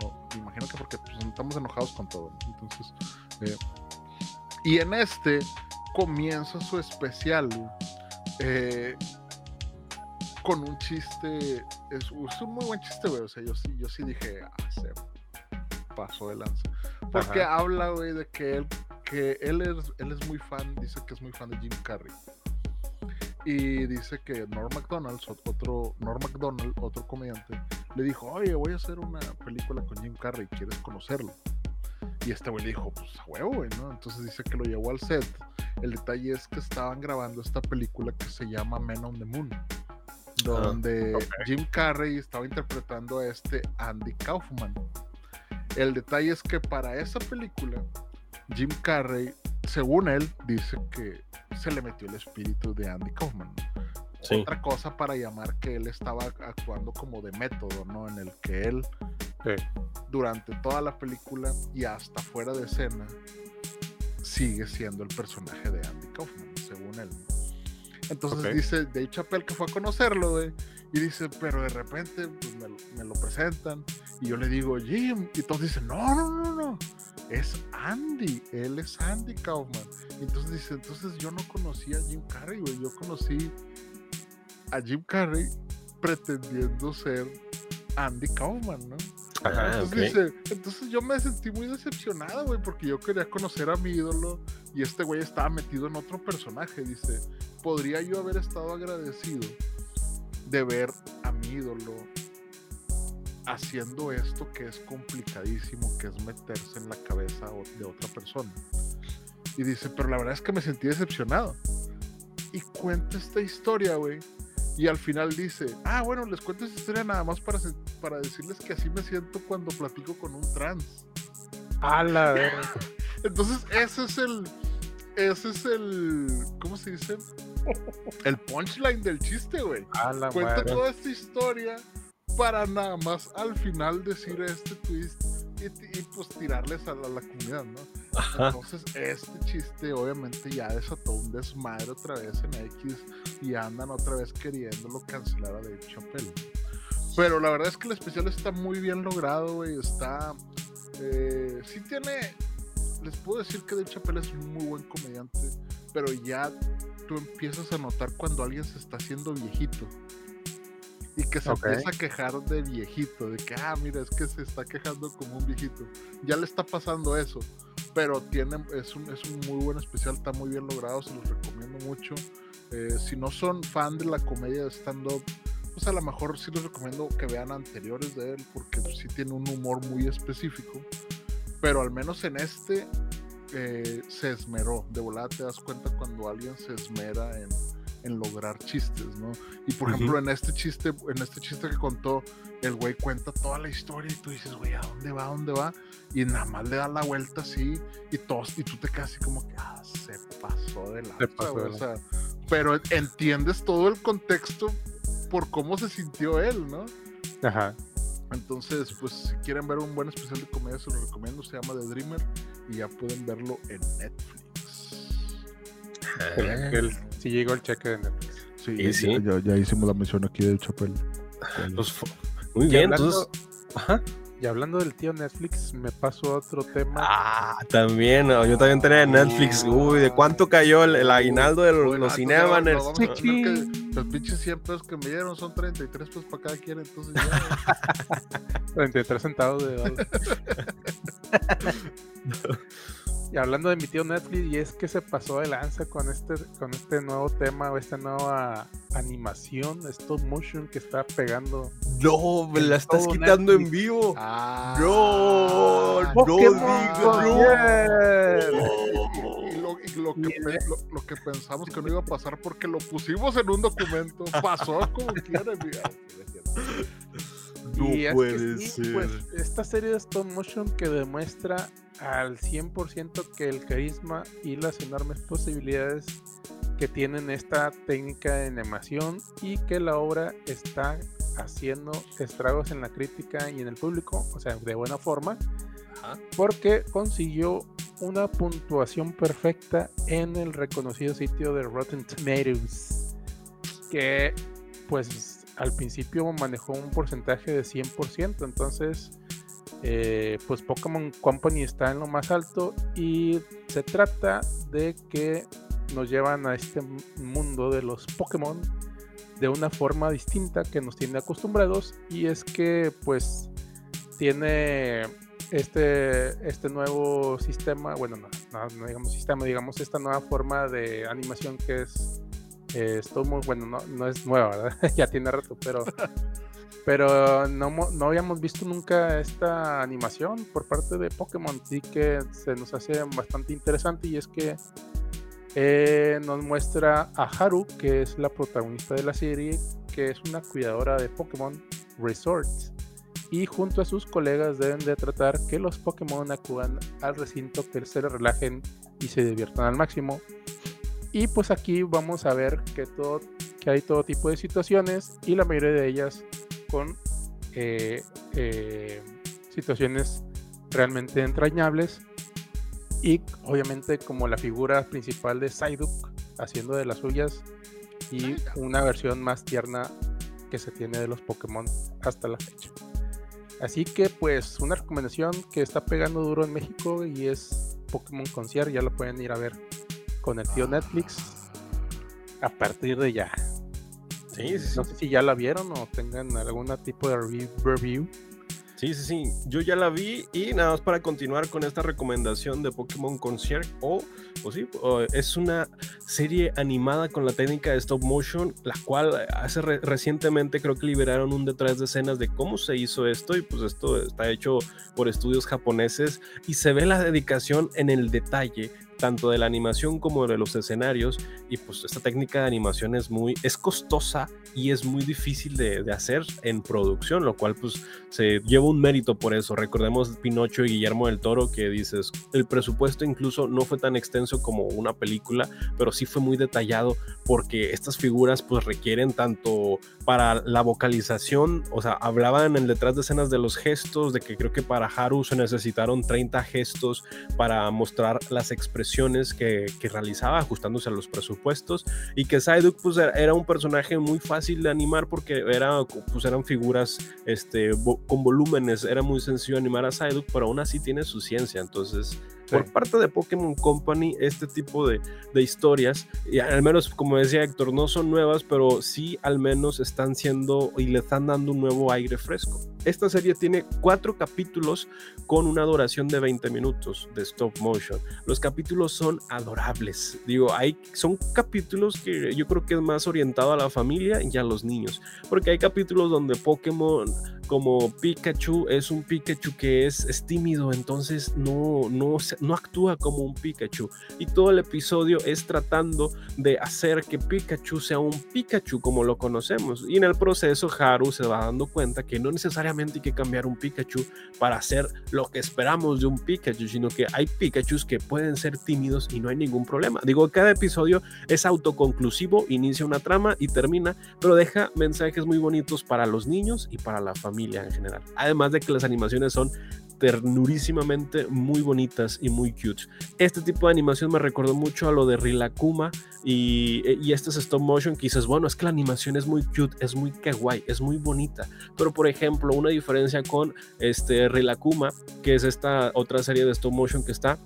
No, me imagino que porque pues, estamos enojados con todo. ¿no? Entonces, eh, y en este comienza su especial eh, con un chiste. Es, es un muy buen chiste, güey. O sea, yo sí, yo sí dije, ah, se pasó de lanza. Porque Ajá. habla, güey, de que él, que él es, él es muy fan, dice que es muy fan de Jim Carrey. Y dice que Norm MacDonald, otro, Norm MacDonald, otro comediante, le dijo, oye, voy a hacer una película con Jim Carrey, ¿quieres conocerlo? Y este güey le dijo, pues a huevo, güey, ¿no? Entonces dice que lo llevó al set. El detalle es que estaban grabando esta película que se llama Men on the Moon, donde ok. Jim Carrey estaba interpretando a este Andy Kaufman. El detalle es que para esa película, Jim Carrey, según él, dice que se le metió el espíritu de Andy Kaufman. ¿no? Sí. Otra cosa para llamar que él estaba actuando como de método, ¿no? En el que él, Sí. durante toda la película y hasta fuera de escena, sigue siendo el personaje de Andy Kaufman, según él. ¿no? Entonces Ok. dice Dave Chappelle que fue a conocerlo, güey, y dice, pero de repente pues, me, lo- me lo presentan y yo le digo, Jim, y todos dicen, no, no, no, no, es Andy, él es Andy Kaufman. Entonces dice, entonces yo no conocía a Jim Carrey, güey, yo conocí a Jim Carrey pretendiendo ser Andy Kaufman, ¿no? Ajá, entonces, dice, entonces yo me sentí muy decepcionado, güey, porque yo quería conocer a mi ídolo y este güey estaba metido en otro personaje. Dice, podría yo haber estado agradecido de ver a mi ídolo haciendo esto que es complicadísimo, que es meterse en la cabeza de otra persona. Y dice, pero la verdad es que me sentí decepcionado. Y cuenta esta historia, güey. Y al final dice, ah, bueno, les cuento esta historia nada más para, para decirles que así me siento cuando platico con un trans. A la verga. Entonces, ese es el. Ese es el. ¿Cómo se dice? El punchline del chiste, güey. A la Cuenta madre. toda esta historia para nada más al final decir este twist y, y, pues tirarles a la, la comunidad, ¿no? Ajá. Entonces, este chiste obviamente ya desató un desmadre otra vez en X y andan otra vez queriéndolo cancelar a Dave Chappelle. Pero la verdad es que el especial está muy bien logrado, güey. Está. Eh, sí tiene. Les puedo decir que Dave Chappelle es un muy buen comediante, pero ya tú empiezas a notar cuando alguien se está haciendo viejito. Y que se Ok. empieza a quejar de viejito, de que, ah, mira, es que se está quejando como un viejito. Ya le está pasando eso pero tiene, es, un, es un muy buen especial, está muy bien logrado, se los recomiendo mucho. Eh, si no son fan de la comedia de stand-up, pues a lo mejor sí les recomiendo que vean anteriores de él, porque sí tiene un humor muy específico. Pero al menos en este eh, se esmeró. De volada te das cuenta cuando alguien se esmera en, en lograr chistes, ¿no? Y por Ujú. ejemplo, en este chiste, en este chiste que contó, el güey cuenta toda la historia y tú dices, güey, ¿a dónde va? ¿A dónde va? Y nada más le da la vuelta así y todos, y tú te quedas así como que, ah, se pasó de la pasó de o sea, pero entiendes todo el contexto por cómo se sintió él, ¿no? Ajá. Entonces, pues si quieren ver un buen especial de comedia, se lo recomiendo, se llama The Dreamer y ya pueden verlo en Netflix. El- el- sí llegó el cheque de Netflix. Sí, Sí, sí. Ya, ya hicimos la mención aquí de Chapel. Pues, muy Y bien, hablando- entonces. Ajá. Y hablando del tío Netflix, me paso a otro tema. Ah, también, no, yo también tenía Netflix. Uy, ¿de cuánto cayó el, el aguinaldo de los, Bueno, los ya Cinemaners? que- los pinches 100 pesos que me dieron son 33 pesos para cada quien, entonces ya. 33 centavos de dólar. Y hablando de mi tío Netflix, y es que se pasó de lanza con este, con este nuevo tema o esta nueva animación stop motion que está pegando. No, me la estás quitando en vivo. Ah, No, no Pokémon digas, no. Concierge. Y lo, y lo que, pe- lo- lo que pensamos que no iba a pasar porque lo pusimos en un documento, pasó como quiera, mira. No Y es que puede sí, ser. pues, esta serie de stop motion que demuestra al 100% que el carisma y las enormes posibilidades que tienen esta técnica de animación y que la obra está haciendo estragos en la crítica y en el público, o sea, de buena forma, Ajá. porque consiguió una puntuación perfecta en el reconocido sitio de Rotten Tomatoes, que pues al principio manejó un porcentaje de 100%, entonces eh, pues Pokémon Company está en lo más alto y se trata de que nos llevan a este mundo de los Pokémon de una forma distinta que nos tiene acostumbrados y es que pues tiene este, este nuevo sistema, bueno, no, no, no digamos sistema, digamos esta nueva forma de animación que es eh, mo- bueno, no, no es nueva, ¿verdad? ya tiene rato, pero pero no, no habíamos visto nunca esta animación por parte de Pokémon, así que se nos hace bastante interesante y es que eh, nos muestra a Haru, que es la protagonista de la serie, que es una cuidadora de Pokémon Resorts. Y junto a sus colegas deben de tratar que los Pokémon acudan al recinto, que se relajen y se diviertan al máximo. Y pues aquí vamos a ver que, todo, que hay todo tipo de situaciones y la mayoría de ellas con eh, eh, situaciones realmente entrañables y obviamente como la figura principal de Psyduck haciendo de las suyas y una versión más tierna que se tiene de los Pokémon hasta la fecha. Así que pues una recomendación que está pegando duro en México y es Pokémon Concierge, ya lo pueden ir a ver con el tío Netflix a partir de ya. Sí, sí. No sé si ya la vieron o tengan algún tipo de revi- review. Sí, sí, sí. Yo ya la vi y nada más para continuar con esta recomendación de Pokémon Concierge o, o sí, es una serie animada con la técnica de stop motion, la cual hace re- recientemente creo que liberaron un detrás de escenas de cómo se hizo esto y pues esto está hecho por estudios japoneses y se ve la dedicación en el detalle tanto de la animación como de los escenarios. Y pues esta técnica de animación es muy, es costosa y es muy difícil de, de hacer en producción, lo cual pues se lleva un mérito por eso. Recordemos Pinocho y Guillermo del Toro que dices, el presupuesto incluso no fue tan extenso como una película, pero sí fue muy detallado porque estas figuras pues requieren tanto para la vocalización, o sea, hablaban en detrás de escenas de los gestos, de que creo que para Haru se necesitaron 30 gestos para mostrar las expresiones que, que realizaba, ajustándose a los presupuestos, y que Psyduck pues era un personaje muy fácil de animar porque era, pues, eran figuras este, con volúmenes, era muy sencillo animar a Psyduck, pero aún así tiene su ciencia, entonces por parte de Pokémon Company, este tipo de, de, historias, y al menos como decía Héctor, no son nuevas, pero sí al menos están siendo y le están dando un nuevo aire fresco. Esta serie tiene cuatro capítulos con una duración de 20 minutos de stop motion. Los capítulos son adorables. Digo, hay, son capítulos que yo creo que es más orientado a la familia y a los niños. Porque hay capítulos donde Pokémon como Pikachu es un Pikachu que es, es tímido, entonces no, no, no actúa como un Pikachu. Y todo el episodio es tratando de hacer que Pikachu sea un Pikachu como lo conocemos. Y en el proceso Haru se va dando cuenta que no necesariamente hay que cambiar un Pikachu para hacer lo que esperamos de un Pikachu, sino que hay Pikachus que pueden ser tímidos y no hay ningún problema. Digo, cada episodio es autoconclusivo, inicia una trama y termina, pero deja mensajes muy bonitos para los niños y para la familia en general. Además de que las animaciones son ternurísimamente muy bonitas y muy cute. Este tipo de animación me recordó mucho a lo de Rilakuma y, y este es stop motion que dices, bueno, es que la animación es muy cute, es muy kawaii, es muy bonita. Pero por ejemplo, una diferencia con este Rilakuma, que es esta otra serie de stop motion que está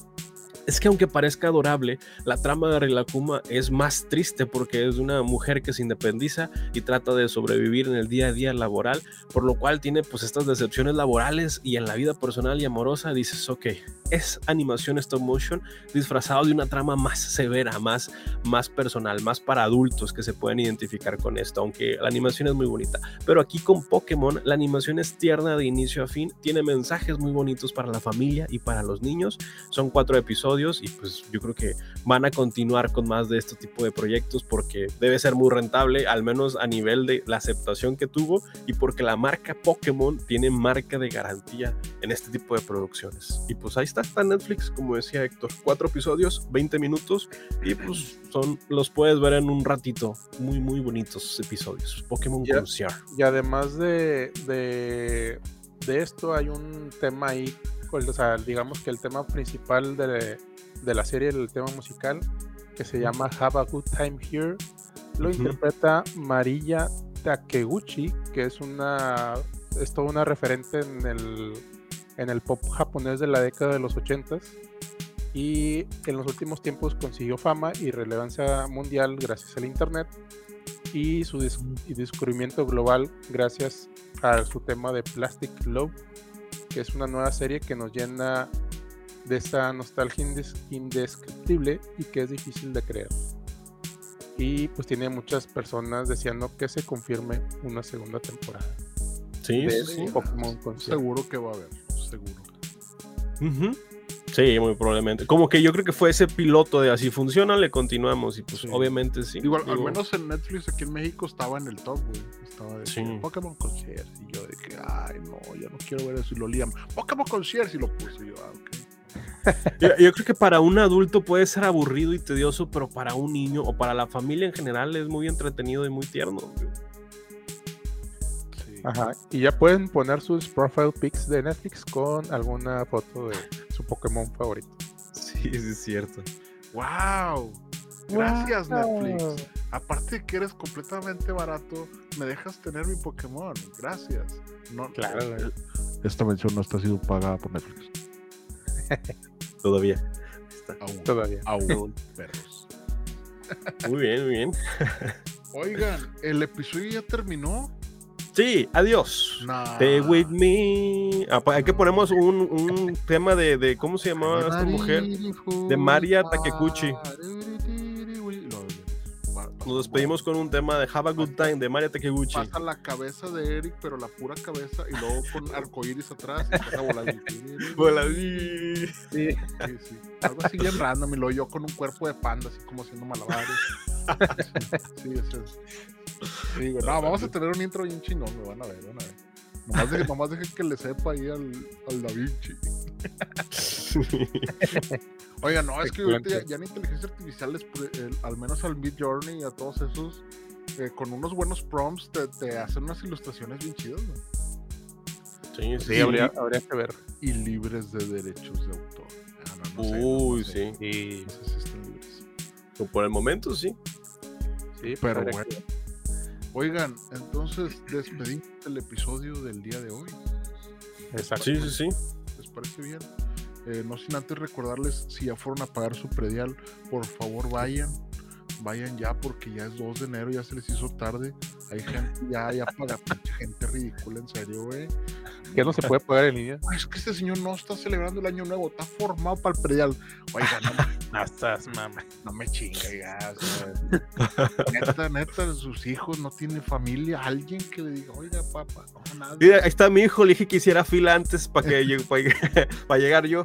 es que aunque parezca adorable, la trama de Rilakuma es más triste porque es una mujer que se independiza y trata de sobrevivir en el día a día laboral, por lo cual tiene pues estas decepciones laborales y en la vida personal y amorosa dices, ok, es animación stop motion disfrazado de una trama más severa, más, más personal, más para adultos que se pueden identificar con esto, aunque la animación es muy bonita. Pero aquí con Pokémon, la animación es tierna de inicio a fin, tiene mensajes muy bonitos para la familia y para los niños. Son cuatro episodios y pues yo creo que van a continuar con más de este tipo de proyectos porque debe ser muy rentable, al menos a nivel de la aceptación que tuvo y porque la marca Pokémon tiene marca de garantía en este tipo de producciones. Y pues ahí está está, Netflix, como decía Héctor. Cuatro episodios, 20 minutos y pues son, los puedes ver en un ratito. Muy, muy bonitos episodios. Pokémon y, Y además de, de, de, esto hay un tema ahí, pues, o sea, digamos que el tema principal de, de la serie, el tema musical, que se llama Have a Good Time Here, lo interpreta Marilla Takeguchi, que es una es toda una referente en el en el pop japonés de la década de los 80 y en los últimos tiempos consiguió fama y relevancia mundial gracias al internet y su descubrimiento global gracias a su tema de Plastic Love, que es una nueva serie que nos llena de esta nostalgia indescriptible y que es difícil de creer. Y pues tiene muchas personas deseando que se confirme una segunda temporada. Sí, sí. Seguro que va a haber seguro. Sí, muy probablemente. Como que yo creo que fue ese piloto de así funciona, le continuamos y pues obviamente sí. Igual, al menos en Netflix aquí en México estaba en el top, güey. Estaba de Pokémon Concierge y yo de que, ay, no, ya no quiero ver eso y lo lían. Pokémon Concierge y lo puse yo, ah, ok. yo, creo que para un adulto puede ser aburrido y tedioso, pero para un niño o para la familia en general es muy entretenido y muy tierno. Ajá. Y ya pueden poner sus profile pics de Netflix con alguna foto de su Pokémon favorito. Sí, sí es cierto. ¡Wow! Gracias, Netflix. Aparte de que eres completamente barato, me dejas tener mi Pokémon. Gracias. No, claro. Eh, esta mención no está siendo pagada por Netflix. Todavía. Aún. Todavía. Aún, perros. Muy bien, muy bien. Oigan, el episodio ya terminó. Sí, adiós. Stay with me. Ah, hay que ponemos un, un tema de, de, ¿cómo se llamaba esta mujer? De María Takekuchi. Nos despedimos con un tema de Have a Good Time de Mario Takiguchi. Pasa la cabeza de Eric, pero la pura cabeza, y luego con arcoíris atrás, y empieza volar. Hola, Sí. Sí, sí. Algo así bien random, y luego yo con un cuerpo de panda, así como haciendo malabares. Sí, sí, eso es. Digo, no, vamos a tener un intro bien chingón, me van a ver, van a ver. Nomás dejen, nomás dejen que le sepa ahí al, al Da Vinci. Oiga, no, es que ahorita ya, ya en inteligencia artificial, les el- al menos al Mid Journey y a todos esos, eh, con unos buenos prompts te, te hacen unas ilustraciones bien chidas, ¿no? Sí, Sí, habría, habría que ver. Y libres de derechos de autor. No, no sé, no Uy, sé. sí. Y, No sé si están libres. Por el momento, sí. sí, Pero bueno. que. Oigan, entonces despedimos el episodio del día de hoy. Exacto. Sí, sí, sí. ¿Les parece bien? Eh, no sin antes recordarles, si ya fueron a pagar su predial, por favor vayan. Vayan ya porque ya es 2 de enero, ya se les hizo tarde. Hay gente ya, ya paga, gente ridícula, en serio, güey. Ya no se puede pagar en línea. Es que este señor no está celebrando el año nuevo, está formado para el predial. Oiga, no, No estás, mamá. no me chinga ya. o sea, neta, neta, sus hijos no tienen familia. Alguien que le diga, oiga, papá, no, nada. Mira, ahí está mi hijo, le dije que hiciera fila antes para que llegue- pa' llegar- yo.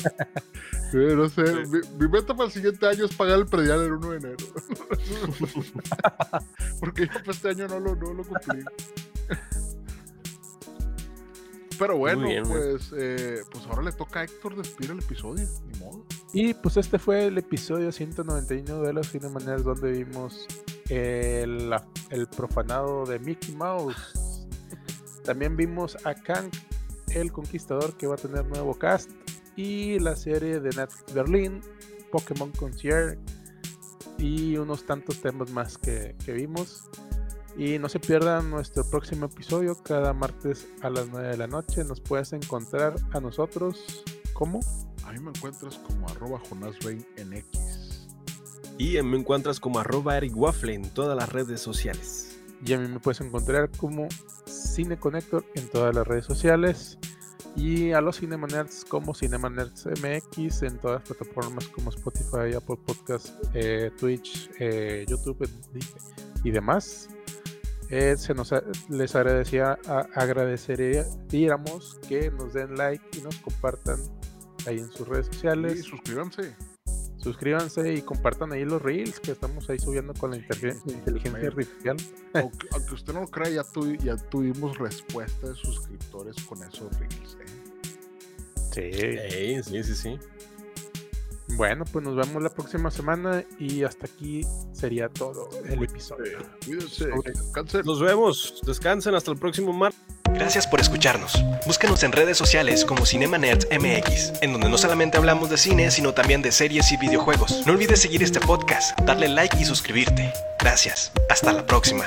Sí, no sé, mi, mi meta para el siguiente año es pagar el predial el 1 de enero. Porque yo para este año no lo, no lo cumplí. Pero bueno, bien, pues, eh, pues ahora le toca a Héctor despedir el episodio, ni modo. Y pues este fue el episodio 191 de los Cinemaneras donde vimos el, la- el profanado de Mickey Mouse. También vimos a Kang, el conquistador, que va a tener nuevo cast. Y la serie de Netflix Berlin, Pokémon Concierge. Y unos tantos temas más que, que vimos. Y no se pierdan nuestro próximo episodio cada martes a las 9 de la noche. Nos puedes encontrar a nosotros como A mí me encuentras como arroba Jonás Bain en X. Y me encuentras como arroba Eric Waffle en todas las redes sociales. Y a mí me puedes encontrar como Cine Connector en todas las redes sociales. Y a los Cinemanerds como Cinemanerds MX en todas las plataformas como Spotify, Apple Podcast, eh, Twitch, eh, YouTube y demás. Eh, se nos les agradecía, a- agradeceríamos que nos den like y nos compartan ahí en sus redes Y sociales. suscríbanse. Suscríbanse y compartan ahí los reels que estamos ahí subiendo con la inteligencia artificial. Aunque, aunque usted no lo crea, ya, tuvi- ya tuvimos respuesta de suscriptores con esos reels. ¿eh? Sí. Sí, sí, sí. Bueno, pues nos vemos la próxima semana y hasta aquí sería todo el episodio. Cuídense, Ok. que descansen. Nos vemos. Descansen hasta el próximo martes. Gracias por escucharnos. Búscanos en redes sociales como Cinema Nerds MX, en donde no solamente hablamos de cine, sino también de series y videojuegos. No olvides seguir este podcast, darle like y suscribirte. Gracias. Hasta la próxima.